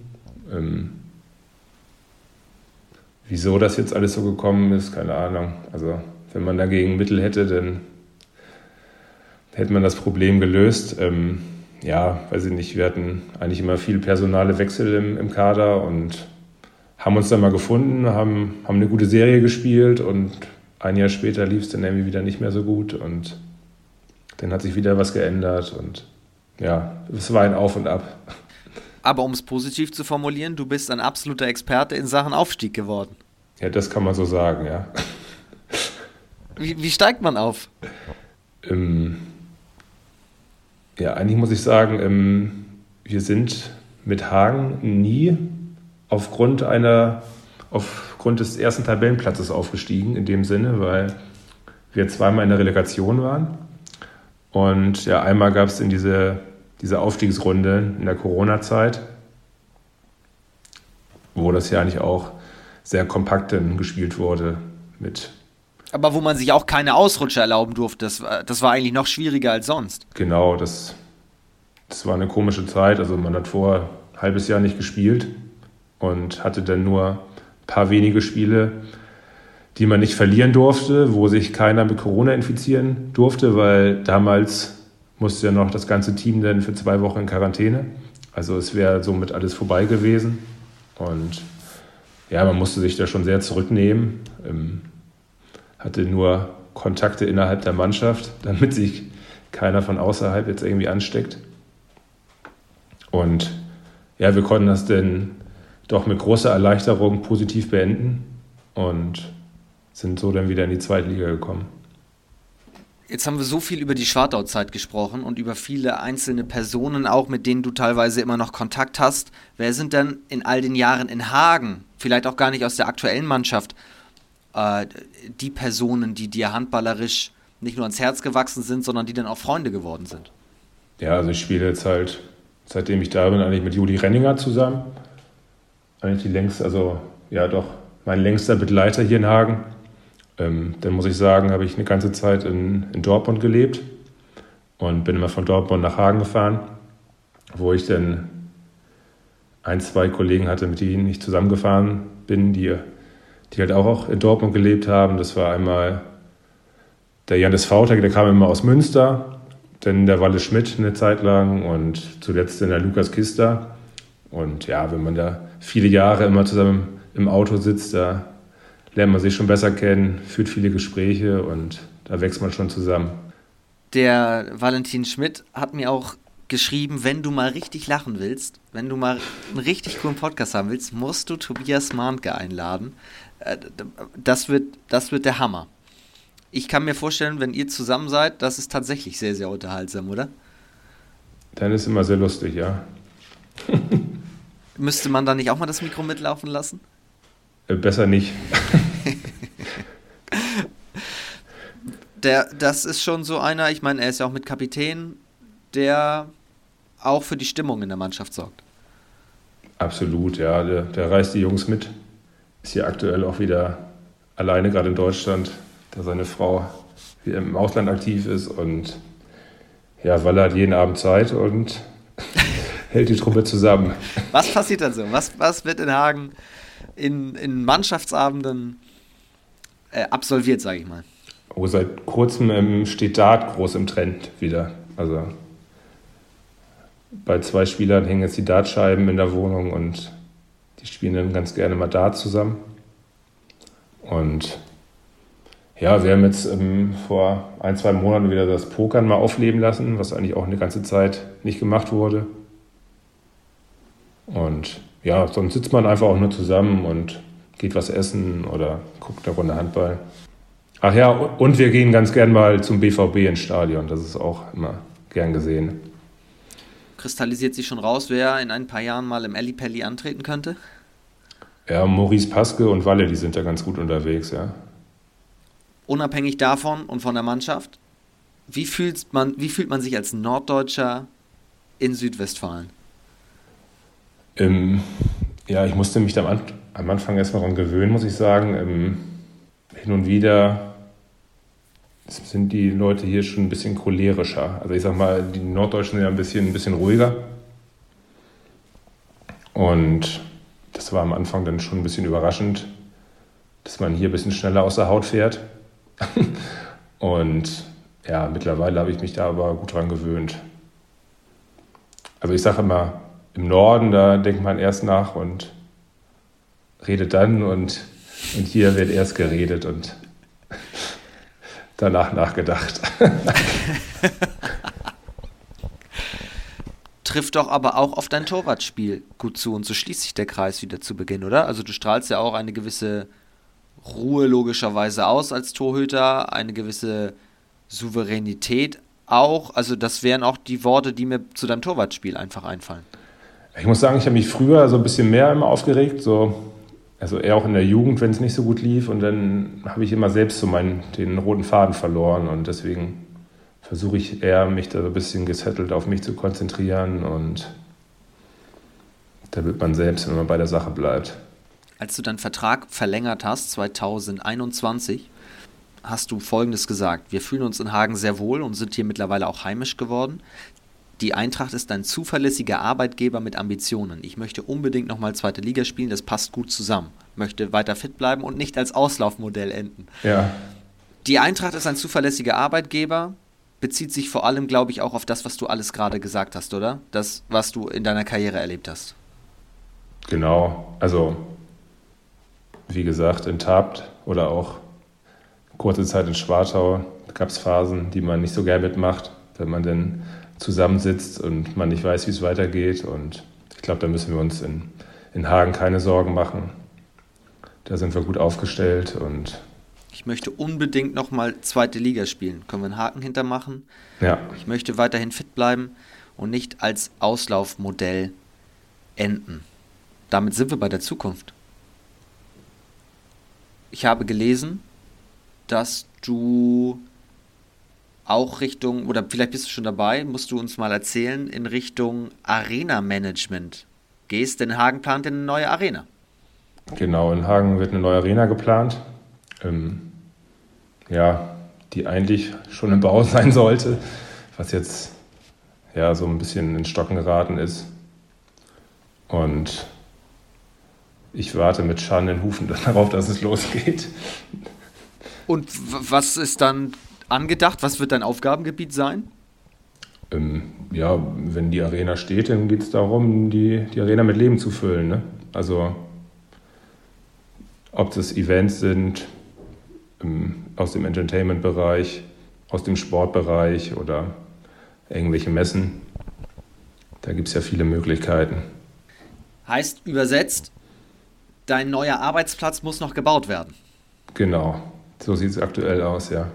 Ähm, wieso das jetzt alles so gekommen ist, keine Ahnung. Also wenn man dagegen Mittel hätte, dann hätte man das Problem gelöst. Ähm, ja, weiß ich nicht, wir hatten eigentlich immer viel personale Wechsel im, im Kader und haben uns dann mal gefunden, haben, haben eine gute Serie gespielt und ein Jahr später lief es dann irgendwie wieder nicht mehr so gut und dann hat sich wieder was geändert und ja, es war ein Auf und Ab. Aber um es positiv zu formulieren, du bist ein absoluter Experte in Sachen Aufstieg geworden. Ja, das kann man so sagen, ja. Wie, wie steigt man auf? Ähm, ja, eigentlich muss ich sagen, ähm, wir sind mit Hagen nie aufgrund einer, aufgrund des ersten Tabellenplatzes aufgestiegen, in dem Sinne, weil wir zweimal in der Relegation waren und ja, einmal gab es in diese, diese Aufstiegsrunde in der Corona-Zeit, wo das ja eigentlich auch sehr kompakt gespielt wurde mit. Aber wo man sich auch keine Ausrutscher erlauben durfte, das, das war eigentlich noch schwieriger als sonst. Genau, das, das war eine komische Zeit. Also man hat vor ein halbes Jahr nicht gespielt und hatte dann nur ein paar wenige Spiele die man nicht verlieren durfte, wo sich keiner mit Corona infizieren durfte, weil damals musste ja noch das ganze Team dann für zwei Wochen in Quarantäne. Also es wäre somit alles vorbei gewesen. Und ja, man musste sich da schon sehr zurücknehmen, hatte nur Kontakte innerhalb der Mannschaft, damit sich keiner von außerhalb jetzt irgendwie ansteckt. Und ja, wir konnten das dann doch mit großer Erleichterung positiv beenden. Und sind so dann wieder in die zweite Liga gekommen. Jetzt haben wir so viel über die Schwartau-Zeit gesprochen und über viele einzelne Personen auch, mit denen du teilweise immer noch Kontakt hast. Wer sind denn in all den Jahren in Hagen, vielleicht auch gar nicht aus der aktuellen Mannschaft, äh, die Personen, die dir handballerisch nicht nur ans Herz gewachsen sind, sondern die dann auch Freunde geworden sind? Ja, also ich spiele jetzt halt, seitdem ich da bin, eigentlich mit Juli Renninger zusammen. Eigentlich die längste, also ja doch, mein längster Begleiter hier in Hagen. Ähm, dann muss ich sagen, habe ich eine ganze Zeit in, in Dortmund gelebt und bin immer von Dortmund nach Hagen gefahren, wo ich dann ein, zwei Kollegen hatte, mit denen ich zusammengefahren bin, die, die halt auch in Dortmund gelebt haben. Das war einmal der Janis Vautek, der kam immer aus Münster, dann der Walle Schmidt eine Zeit lang und zuletzt dann der Lukas Kister. Und ja, wenn man da viele Jahre immer zusammen im Auto sitzt, da lernt man sich schon besser kennen, führt viele Gespräche und da wächst man schon zusammen. Der Valentin Schmidt hat mir auch geschrieben, wenn du mal richtig lachen willst, wenn du mal einen richtig coolen Podcast haben willst, musst du Tobias Mahnke einladen. Äh, das wird, das wird der Hammer. Ich kann mir vorstellen, wenn ihr zusammen seid, das ist tatsächlich sehr, sehr unterhaltsam, oder? Dann ist immer sehr lustig, ja. [LAUGHS] Müsste man da nicht auch mal das Mikro mitlaufen lassen? Äh, besser nicht. [LAUGHS] der, das ist schon so einer, ich meine, er ist ja auch mit Kapitän, der auch für die Stimmung in der Mannschaft sorgt. Absolut, ja. Der, der reißt die Jungs mit. Ist hier aktuell auch wieder alleine, gerade in Deutschland, da seine Frau im Ausland aktiv ist und ja, weil er hat jeden Abend Zeit und [LAUGHS] hält die Truppe zusammen. Was passiert dann so? Was, was wird in Hagen in, in Mannschaftsabenden äh, absolviert, sage ich mal? Oh, seit kurzem ähm, steht Dart groß im Trend wieder. Also bei zwei Spielern hängen jetzt die Dartscheiben in der Wohnung und die spielen dann ganz gerne mal Dart zusammen. Und ja, wir haben jetzt ähm, vor ein, zwei Monaten wieder das Pokern mal aufleben lassen, was eigentlich auch eine ganze Zeit nicht gemacht wurde. Und ja, sonst sitzt man einfach auch nur zusammen und geht was essen oder guckt eine Runde Handball. Ach ja, und wir gehen ganz gern mal zum BVB ins Stadion. Das ist auch immer gern gesehen. Kristallisiert sich schon raus, wer in ein paar Jahren mal im Ellipelli antreten könnte? Ja, Maurice Paske und Walle, die sind da ganz gut unterwegs, ja. Unabhängig davon und von der Mannschaft, wie fühlt man, wie fühlt man sich als Norddeutscher in Südwestfalen? Ähm, ja, ich musste mich am, am Anfang erstmal daran gewöhnen, muss ich sagen. Ähm, hin und wieder sind die Leute hier schon ein bisschen cholerischer. Also ich sag mal, die Norddeutschen sind ja ein bisschen, ein bisschen ruhiger. Und das war am Anfang dann schon ein bisschen überraschend, dass man hier ein bisschen schneller aus der Haut fährt. [LAUGHS] und ja, mittlerweile habe ich mich da aber gut dran gewöhnt. Also ich sage immer, im Norden, da denkt man erst nach und redet dann und, und hier wird erst geredet und [LAUGHS] danach nachgedacht. [LAUGHS] Trifft doch aber auch auf dein Torwartspiel gut zu und so schließt sich der Kreis wieder zu Beginn, oder? Also du strahlst ja auch eine gewisse Ruhe logischerweise aus als Torhüter, eine gewisse Souveränität auch. Also das wären auch die Worte, die mir zu deinem Torwartspiel einfach einfallen. Ich muss sagen, ich habe mich früher so ein bisschen mehr immer aufgeregt, so, also eher auch in der Jugend, wenn es nicht so gut lief. Und dann habe ich immer selbst so meinen, den roten Faden verloren. Und deswegen versuche ich eher, mich da so ein bisschen gesettelt auf mich zu konzentrieren. Und da wird man selbst, wenn man bei der Sache bleibt. Als du deinen Vertrag verlängert hast, 2021, hast du Folgendes gesagt. Wir fühlen uns in Hagen sehr wohl und sind hier mittlerweile auch heimisch geworden die Eintracht ist ein zuverlässiger Arbeitgeber mit Ambitionen. Ich möchte unbedingt nochmal zweite Liga spielen, das passt gut zusammen. Möchte weiter fit bleiben und nicht als Auslaufmodell enden. Ja. Die Eintracht ist ein zuverlässiger Arbeitgeber, bezieht sich vor allem, glaube ich, auch auf das, was du alles gerade gesagt hast, oder? Das, was du in deiner Karriere erlebt hast. Genau, also wie gesagt, in Tabt oder auch kurze Zeit in Schwartau gab es Phasen, die man nicht so gern mitmacht, wenn man denn zusammensitzt und man nicht weiß, wie es weitergeht. Und ich glaube, da müssen wir uns in, in Hagen keine Sorgen machen. Da sind wir gut aufgestellt und ich möchte unbedingt nochmal zweite Liga spielen. Können wir einen Haken hintermachen? Ja. Ich möchte weiterhin fit bleiben und nicht als Auslaufmodell enden. Damit sind wir bei der Zukunft. Ich habe gelesen, dass du auch Richtung, oder vielleicht bist du schon dabei, musst du uns mal erzählen, in Richtung Arena-Management gehst, denn Hagen plant eine neue Arena. Genau, in Hagen wird eine neue Arena geplant. Ähm, ja, die eigentlich schon im Bau [LAUGHS] sein sollte, was jetzt ja so ein bisschen in Stocken geraten ist. Und ich warte mit Scharen in Hufen [LAUGHS] darauf, dass es losgeht. Und was ist dann angedacht? Was wird dein Aufgabengebiet sein? Ähm, ja, wenn die Arena steht, dann geht es darum, die, die Arena mit Leben zu füllen. Ne? Also ob das Events sind aus dem Entertainment-Bereich, aus dem Sportbereich oder irgendwelche Messen. Da gibt es ja viele Möglichkeiten. Heißt übersetzt, dein neuer Arbeitsplatz muss noch gebaut werden. Genau, so sieht es aktuell aus, ja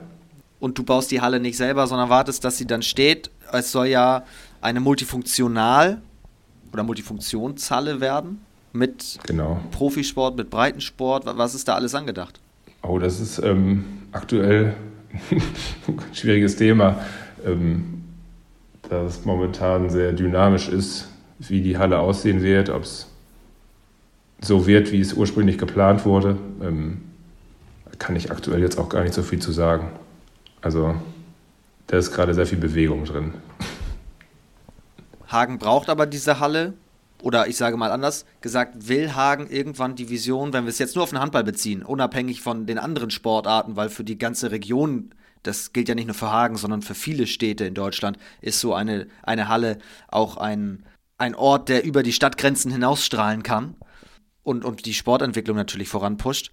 und du baust die Halle nicht selber, sondern wartest, dass sie dann steht. Es soll ja eine Multifunktional- oder Multifunktionshalle werden mit genau. Profisport, mit Breitensport. Was ist da alles angedacht? Oh, das ist ähm, aktuell [LAUGHS] ein schwieriges Thema. Ähm, es momentan sehr dynamisch ist, wie die Halle aussehen wird, ob es so wird, wie es ursprünglich geplant wurde, ähm, kann ich aktuell jetzt auch gar nicht so viel zu sagen. Also da ist gerade sehr viel Bewegung drin. Hagen braucht aber diese Halle, oder ich sage mal anders gesagt, will Hagen irgendwann die Vision, wenn wir es jetzt nur auf den Handball beziehen, unabhängig von den anderen Sportarten, weil für die ganze Region, das gilt ja nicht nur für Hagen, sondern für viele Städte in Deutschland, ist so eine, eine Halle auch ein, ein Ort, der über die Stadtgrenzen hinausstrahlen kann und, und die Sportentwicklung natürlich voranpusht.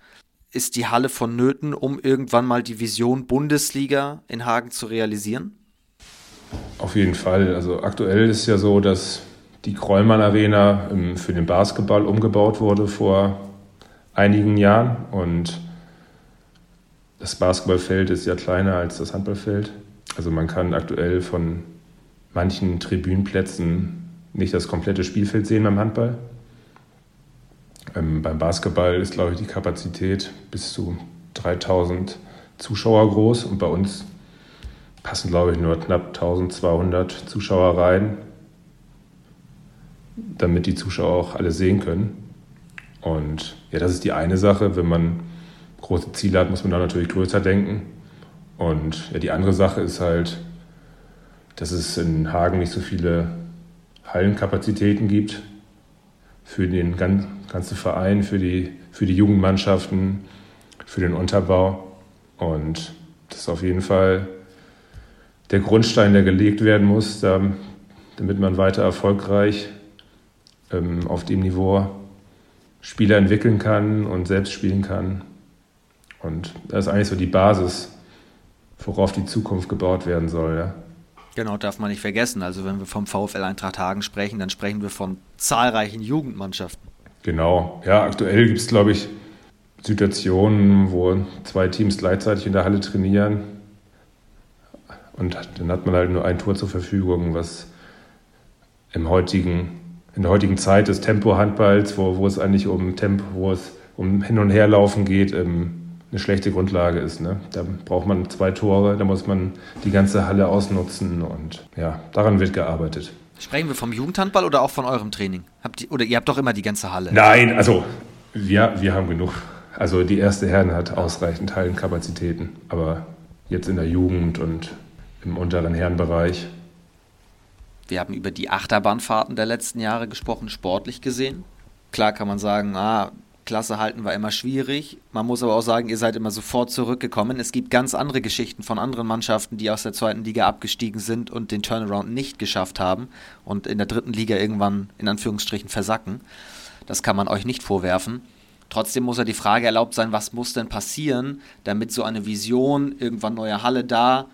Ist die Halle vonnöten, um irgendwann mal die Vision Bundesliga in Hagen zu realisieren? Auf jeden Fall. Also aktuell ist ja so, dass die Krollmann Arena für den Basketball umgebaut wurde vor einigen Jahren und das Basketballfeld ist ja kleiner als das Handballfeld. Also man kann aktuell von manchen Tribünenplätzen nicht das komplette Spielfeld sehen beim Handball. Ähm, beim Basketball ist, glaube ich, die Kapazität bis zu 3000 Zuschauer groß und bei uns passen, glaube ich, nur knapp 1200 Zuschauer rein damit die Zuschauer auch alle sehen können. Und ja, das ist die eine Sache. Wenn man große Ziele hat, muss man da natürlich größer denken. Und ja, die andere Sache ist halt, dass es in Hagen nicht so viele Hallenkapazitäten gibt für den ganzen Verein, für die, für die Jugendmannschaften, für den Unterbau. Und das ist auf jeden Fall der Grundstein, der gelegt werden muss, damit man weiter erfolgreich ähm, auf dem Niveau Spieler entwickeln kann und selbst spielen kann. Und das ist eigentlich so die Basis, worauf die Zukunft gebaut werden soll. Ja. Genau, darf man nicht vergessen. Also wenn wir vom VfL Eintracht Hagen sprechen, dann sprechen wir von zahlreichen Jugendmannschaften. Genau, ja, aktuell gibt es, glaube ich, Situationen, wo zwei Teams gleichzeitig in der Halle trainieren. Und dann hat man halt nur ein Tor zur Verfügung, was im heutigen in der heutigen Zeit des Tempo-Handballs, wo, wo es eigentlich um Tempo, wo es um Hin- und Herlaufen geht, ähm, eine schlechte Grundlage ist. Ne? Da braucht man zwei Tore, da muss man die ganze Halle ausnutzen und ja, daran wird gearbeitet. Sprechen wir vom Jugendhandball oder auch von eurem Training? Habt ihr, oder ihr habt doch immer die ganze Halle? Nein, also wir, wir haben genug. Also die erste Herren hat ausreichend Hallenkapazitäten, aber jetzt in der Jugend und im unteren Herrenbereich wir haben über die Achterbahnfahrten der letzten Jahre gesprochen, sportlich gesehen. Klar kann man sagen, ah, Klasse halten war immer schwierig. Man muss aber auch sagen, ihr seid immer sofort zurückgekommen. Es gibt ganz andere Geschichten von anderen Mannschaften, die aus der zweiten Liga abgestiegen sind und den Turnaround nicht geschafft haben und in der dritten Liga irgendwann in Anführungsstrichen versacken. Das kann man euch nicht vorwerfen. Trotzdem muss ja die Frage erlaubt sein, was muss denn passieren, damit so eine Vision, irgendwann neue Halle da,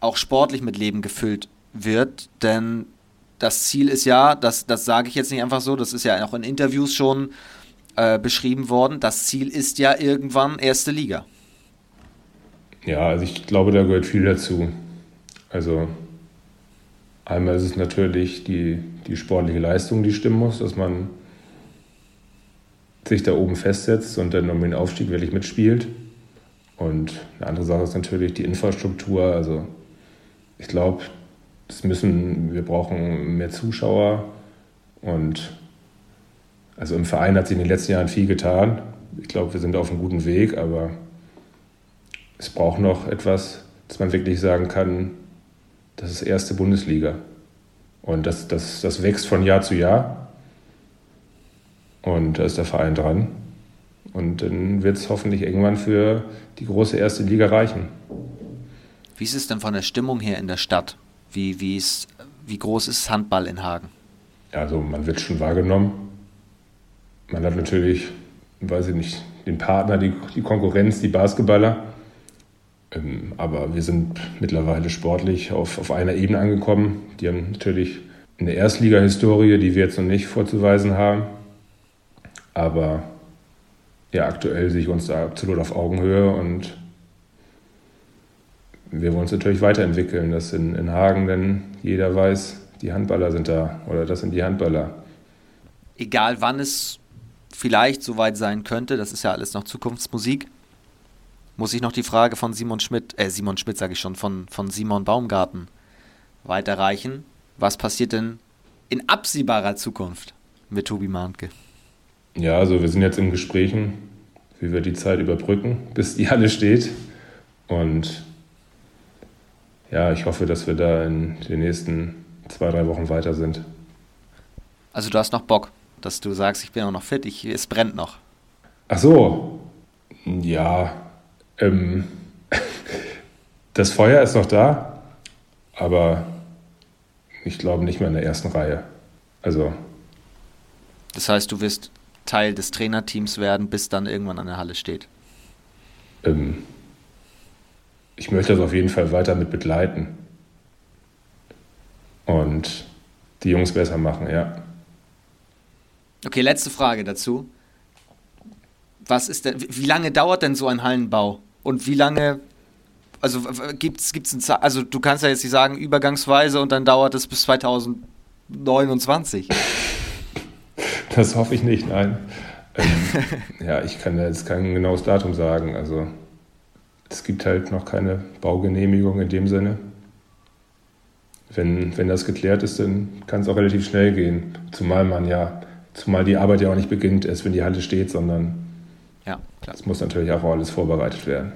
auch sportlich mit Leben gefüllt wird, denn das Ziel ist ja, das, das sage ich jetzt nicht einfach so, das ist ja auch in Interviews schon äh, beschrieben worden, das Ziel ist ja irgendwann erste Liga. Ja, also ich glaube, da gehört viel dazu. Also einmal ist es natürlich die, die sportliche Leistung, die stimmen muss, dass man sich da oben festsetzt und dann um den Aufstieg wirklich mitspielt. Und eine andere Sache ist natürlich die Infrastruktur. Also ich glaube, das müssen, wir brauchen mehr Zuschauer und also im Verein hat sich in den letzten Jahren viel getan. Ich glaube, wir sind auf einem guten Weg, aber es braucht noch etwas, dass man wirklich sagen kann, das ist erste Bundesliga. Und das, das, das wächst von Jahr zu Jahr. Und da ist der Verein dran. Und dann wird es hoffentlich irgendwann für die große erste Liga reichen. Wie ist es denn von der Stimmung her in der Stadt? Wie, wie, ist, wie groß ist Handball in Hagen? Also man wird schon wahrgenommen. Man hat natürlich, weiß ich nicht, den Partner, die, die Konkurrenz, die Basketballer. Ähm, aber wir sind mittlerweile sportlich auf, auf einer Ebene angekommen. Die haben natürlich eine Erstliga-Historie, die wir jetzt noch nicht vorzuweisen haben. Aber ja, aktuell sehe ich uns da absolut auf Augenhöhe und wir wollen uns natürlich weiterentwickeln, dass in, in Hagen dann jeder weiß, die Handballer sind da oder das sind die Handballer. Egal wann es vielleicht soweit sein könnte, das ist ja alles noch Zukunftsmusik, muss ich noch die Frage von Simon Schmidt, äh Simon Schmidt sage ich schon, von, von Simon Baumgarten weiterreichen. Was passiert denn in absehbarer Zukunft mit Tobi Mahnke? Ja, also wir sind jetzt in Gesprächen, wie wir die Zeit überbrücken, bis die Halle steht. Und ja, ich hoffe, dass wir da in den nächsten zwei, drei Wochen weiter sind. Also du hast noch Bock, dass du sagst, ich bin auch noch fit, ich, es brennt noch. Ach so, ja. Ähm, [LAUGHS] das Feuer ist noch da, aber ich glaube nicht mehr in der ersten Reihe. Also. Das heißt, du wirst Teil des Trainerteams werden, bis dann irgendwann an der Halle steht. Ähm, ich möchte das auf jeden Fall weiter mit begleiten. Und die Jungs besser machen, ja. Okay, letzte Frage dazu. Was ist denn, wie lange dauert denn so ein Hallenbau? Und wie lange, also gibt es gibt's ein, also du kannst ja jetzt nicht sagen, übergangsweise und dann dauert es bis 2029. [LAUGHS] Das hoffe ich nicht, nein. Ähm, [LAUGHS] ja, ich kann jetzt kein genaues Datum sagen. Also es gibt halt noch keine Baugenehmigung in dem Sinne. Wenn, wenn das geklärt ist, dann kann es auch relativ schnell gehen. Zumal man ja, zumal die Arbeit ja auch nicht beginnt erst, wenn die Halle steht, sondern ja, klar. es muss natürlich auch alles vorbereitet werden.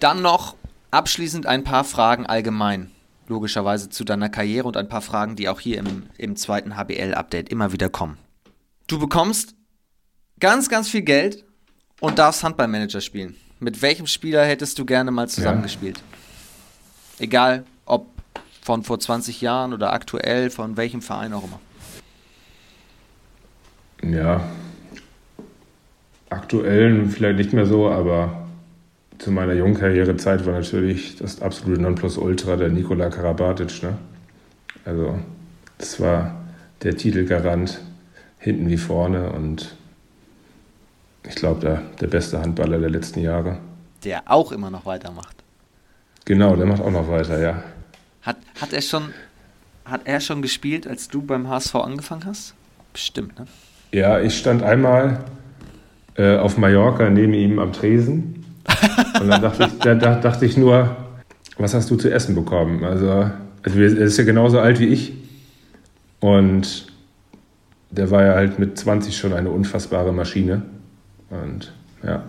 Dann noch abschließend ein paar Fragen allgemein, logischerweise zu deiner Karriere und ein paar Fragen, die auch hier im, im zweiten HBL-Update immer wieder kommen. Du bekommst ganz, ganz viel Geld und darfst Handballmanager spielen. Mit welchem Spieler hättest du gerne mal zusammengespielt? Ja. Egal, ob von vor 20 Jahren oder aktuell, von welchem Verein auch immer. Ja, aktuell vielleicht nicht mehr so, aber zu meiner Jungkarrierezeit war natürlich das absolute Nonplusultra der Nikola Karabatic. Ne? Also, das war der Titelgarant hinten wie vorne und ich glaube, der, der beste Handballer der letzten Jahre. Der auch immer noch weitermacht. Genau, der macht auch noch weiter, ja. Hat, hat, er schon, hat er schon gespielt, als du beim HSV angefangen hast? Bestimmt, ne? Ja, ich stand einmal äh, auf Mallorca neben ihm am Tresen. Und dann dachte ich, da, da, dachte ich nur, was hast du zu essen bekommen? Also, also er ist ja genauso alt wie ich. Und der war ja halt mit 20 schon eine unfassbare Maschine. Und ja,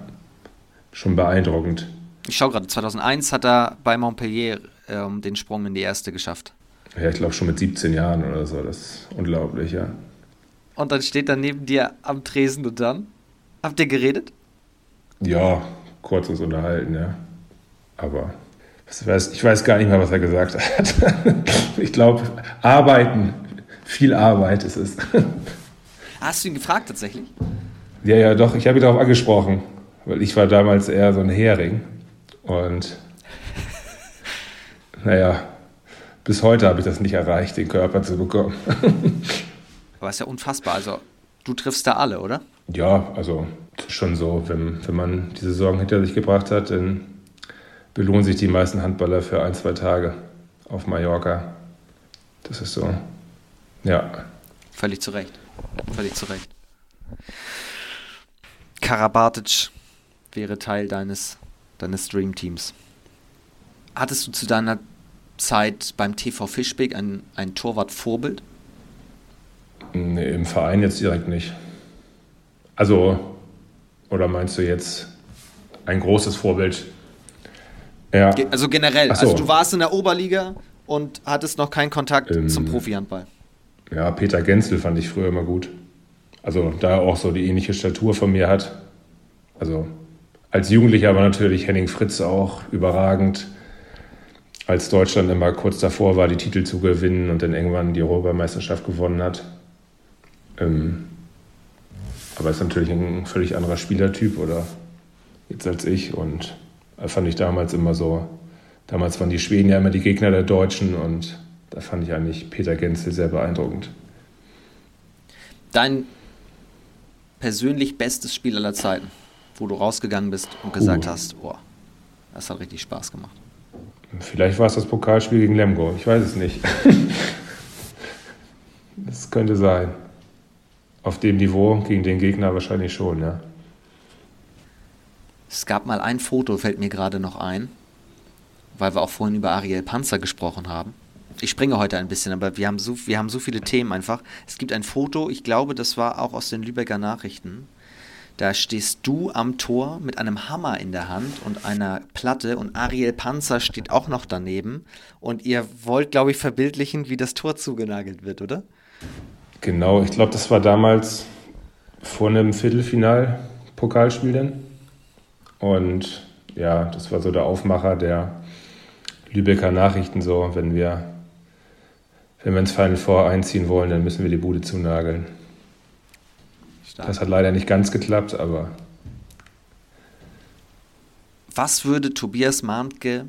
schon beeindruckend. Ich schaue gerade, 2001 hat er bei Montpellier ähm, den Sprung in die erste geschafft. Ja, ich glaube schon mit 17 Jahren oder so. Das ist unglaublich, ja. Und dann steht er neben dir am Tresen und dann? Habt ihr geredet? Ja, kurzes Unterhalten, ja. Aber ich weiß, ich weiß gar nicht mehr, was er gesagt hat. [LAUGHS] ich glaube, arbeiten. Viel Arbeit ist es. [LAUGHS] Hast du ihn gefragt tatsächlich? Ja, ja, doch. Ich habe ihn darauf angesprochen, weil ich war damals eher so ein Hering. Und [LAUGHS] naja, bis heute habe ich das nicht erreicht, den Körper zu bekommen. [LAUGHS] Aber ist ja unfassbar. Also, du triffst da alle, oder? Ja, also schon so. Wenn, wenn man die Saison hinter sich gebracht hat, dann belohnen sich die meisten Handballer für ein, zwei Tage auf Mallorca. Das ist so. Ja. Völlig zu Recht. Völlig zu Recht. Karabatic wäre Teil deines, deines Dreamteams. Hattest du zu deiner Zeit beim TV Fischbeck ein, ein Torwart-Vorbild? Nee, im Verein jetzt direkt nicht. Also, oder meinst du jetzt ein großes Vorbild? Ja. Also generell. So. Also du warst in der Oberliga und hattest noch keinen Kontakt ähm, zum Profihandball. Ja, Peter Genzel fand ich früher immer gut. Also da auch so die ähnliche Statur von mir hat. Also als Jugendlicher war natürlich Henning Fritz auch überragend. Als Deutschland immer kurz davor war, die Titel zu gewinnen und dann irgendwann die Europameisterschaft gewonnen hat. Ähm, aber ist natürlich ein völlig anderer Spielertyp oder jetzt als ich und fand ich damals immer so. Damals waren die Schweden ja immer die Gegner der Deutschen und da fand ich eigentlich Peter Genzel sehr beeindruckend. Dein persönlich bestes Spiel aller Zeiten, wo du rausgegangen bist und gesagt uh. hast, boah, das hat richtig Spaß gemacht? Vielleicht war es das Pokalspiel gegen Lemgo, ich weiß es nicht. [LAUGHS] das könnte sein. Auf dem Niveau gegen den Gegner wahrscheinlich schon, ja. Es gab mal ein Foto, fällt mir gerade noch ein, weil wir auch vorhin über Ariel Panzer gesprochen haben. Ich springe heute ein bisschen, aber wir haben, so, wir haben so viele Themen einfach. Es gibt ein Foto, ich glaube, das war auch aus den Lübecker Nachrichten. Da stehst du am Tor mit einem Hammer in der Hand und einer Platte und Ariel Panzer steht auch noch daneben. Und ihr wollt, glaube ich, verbildlichen, wie das Tor zugenagelt wird, oder? Genau, ich glaube, das war damals vor einem Viertelfinal-Pokalspiel dann. Und ja, das war so der Aufmacher der Lübecker Nachrichten so, wenn wir wenn wir ins Final Four einziehen wollen, dann müssen wir die Bude zunageln. Stark. Das hat leider nicht ganz geklappt, aber. Was würde Tobias Mahntke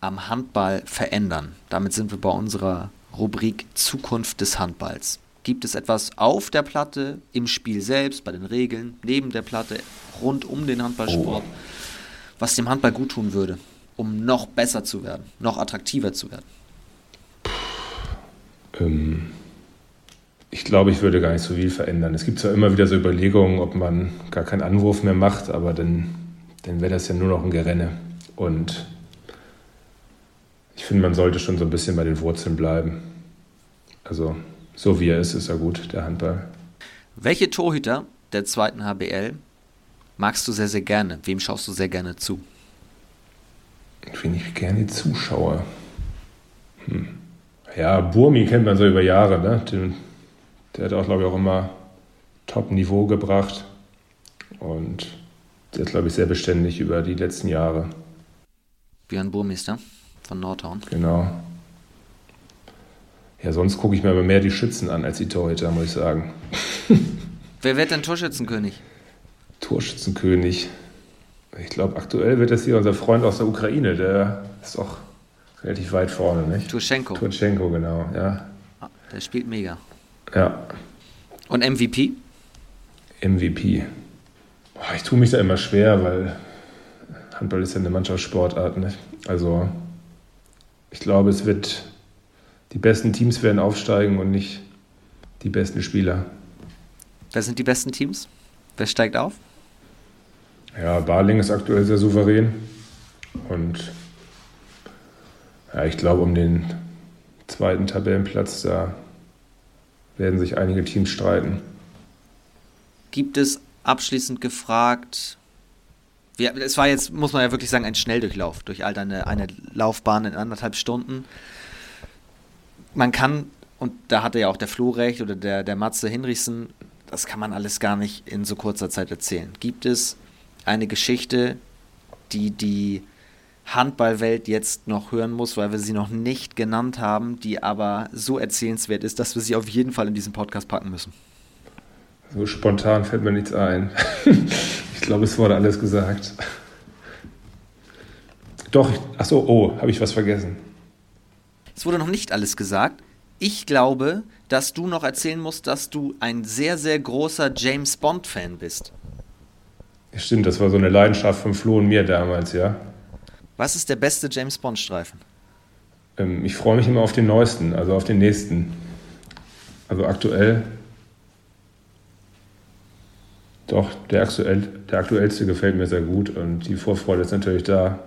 am Handball verändern? Damit sind wir bei unserer Rubrik Zukunft des Handballs. Gibt es etwas auf der Platte, im Spiel selbst, bei den Regeln, neben der Platte, rund um den Handballsport, oh. was dem Handball gut tun würde, um noch besser zu werden, noch attraktiver zu werden? Ähm, ich glaube, ich würde gar nicht so viel verändern. Es gibt zwar immer wieder so Überlegungen, ob man gar keinen Anwurf mehr macht, aber dann, dann wäre das ja nur noch ein Gerenne. Und ich finde, man sollte schon so ein bisschen bei den Wurzeln bleiben. Also so wie er ist, ist er gut, der Handball. Welche Torhüter der zweiten HBL magst du sehr, sehr gerne? Wem schaust du sehr gerne zu? Wen ich gerne zuschaue. Hm. Ja, Burmi kennt man so über Jahre. Ne? Den, der hat auch, glaube ich, auch immer Top-Niveau gebracht. Und der ist, glaube ich, sehr beständig über die letzten Jahre. Björn Burmeister von Nordhorn. Genau. Ja, sonst gucke ich mir aber mehr die Schützen an als die Torhüter, muss ich sagen. [LAUGHS] Wer wird denn Torschützenkönig? Torschützenkönig. Ich glaube, aktuell wird das hier unser Freund aus der Ukraine. Der ist auch relativ weit vorne, nicht? Turchenko. Turchenko, genau, ja. Ah, der spielt mega. Ja. Und MVP? MVP. Boah, ich tue mich da immer schwer, weil Handball ist ja eine Mannschaftssportart. Nicht? Also ich glaube, es wird die besten Teams werden aufsteigen und nicht die besten Spieler. Wer sind die besten Teams? Wer steigt auf? Ja, Barling ist aktuell sehr souverän und ja, ich glaube, um den zweiten Tabellenplatz, da werden sich einige Teams streiten. Gibt es abschließend gefragt, es war jetzt, muss man ja wirklich sagen, ein Schnelldurchlauf durch all deine eine Laufbahn in anderthalb Stunden. Man kann, und da hatte ja auch der Flo recht oder der, der Matze Hinrichsen, das kann man alles gar nicht in so kurzer Zeit erzählen. Gibt es eine Geschichte, die die Handballwelt jetzt noch hören muss, weil wir sie noch nicht genannt haben, die aber so erzählenswert ist, dass wir sie auf jeden Fall in diesen Podcast packen müssen. So spontan fällt mir nichts ein. [LAUGHS] ich glaube, es wurde alles gesagt. Doch, achso, oh, habe ich was vergessen. Es wurde noch nicht alles gesagt. Ich glaube, dass du noch erzählen musst, dass du ein sehr, sehr großer James Bond-Fan bist. Stimmt, das war so eine Leidenschaft von Flo und mir damals, ja. Was ist der beste James Bond-Streifen? Ähm, ich freue mich immer auf den neuesten, also auf den nächsten. Also aktuell. Doch, der, aktuell, der aktuellste gefällt mir sehr gut und die Vorfreude ist natürlich da,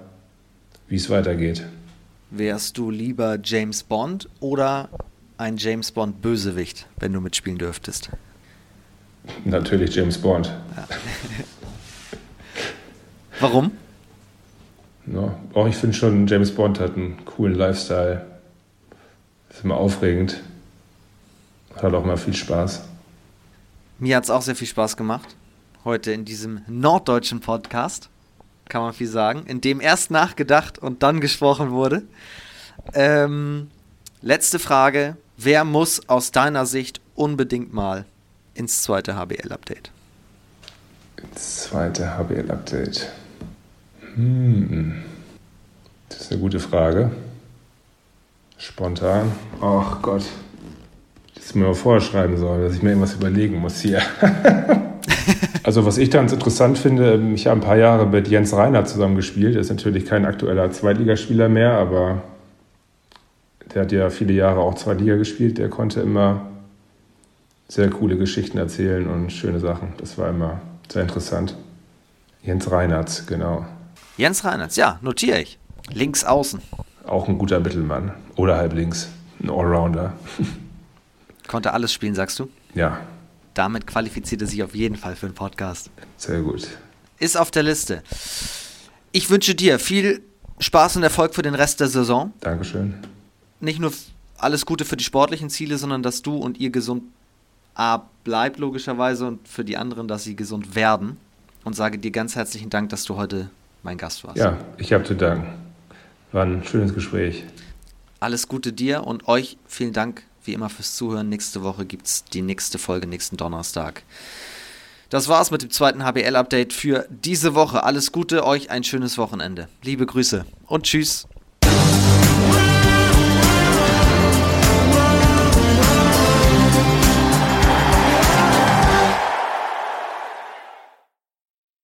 wie es weitergeht. Wärst du lieber James Bond oder ein James Bond Bösewicht, wenn du mitspielen dürftest? Natürlich James Bond. Ja. [LAUGHS] Warum? Ja, auch ich finde schon, James Bond hat einen coolen Lifestyle. Ist immer aufregend. Hat auch mal viel Spaß. Mir hat es auch sehr viel Spaß gemacht. Heute in diesem norddeutschen Podcast, kann man viel sagen, in dem erst nachgedacht und dann gesprochen wurde. Ähm, letzte Frage. Wer muss aus deiner Sicht unbedingt mal ins zweite HBL-Update? Ins zweite HBL-Update. Hm. Das ist eine gute Frage. Spontan. Ach Gott. Das ist mir mal vorschreiben soll, dass ich mir irgendwas überlegen muss hier. [LAUGHS] also was ich ganz interessant finde, ähm, ich habe ein paar Jahre mit Jens Reiner zusammengespielt. Er ist natürlich kein aktueller Zweitligaspieler mehr, aber der hat ja viele Jahre auch Zweitliga gespielt. Der konnte immer sehr coole Geschichten erzählen und schöne Sachen. Das war immer sehr interessant. Jens Reinhardt, genau. Jens Reinhardt, ja, notiere ich. Links außen. Auch ein guter Mittelmann. Oder halb links. ein Allrounder. [LAUGHS] Konnte alles spielen, sagst du? Ja. Damit qualifiziert er sich auf jeden Fall für einen Podcast. Sehr gut. Ist auf der Liste. Ich wünsche dir viel Spaß und Erfolg für den Rest der Saison. Dankeschön. Nicht nur alles Gute für die sportlichen Ziele, sondern dass du und ihr gesund A bleibt logischerweise und für die anderen, dass sie gesund werden. Und sage dir ganz herzlichen Dank, dass du heute mein Gast warst. Ja, ich habe zu danken. War ein schönes Gespräch. Alles Gute dir und euch. Vielen Dank wie immer fürs Zuhören. Nächste Woche gibt es die nächste Folge, nächsten Donnerstag. Das war's mit dem zweiten HBL-Update für diese Woche. Alles Gute, euch ein schönes Wochenende. Liebe Grüße und tschüss.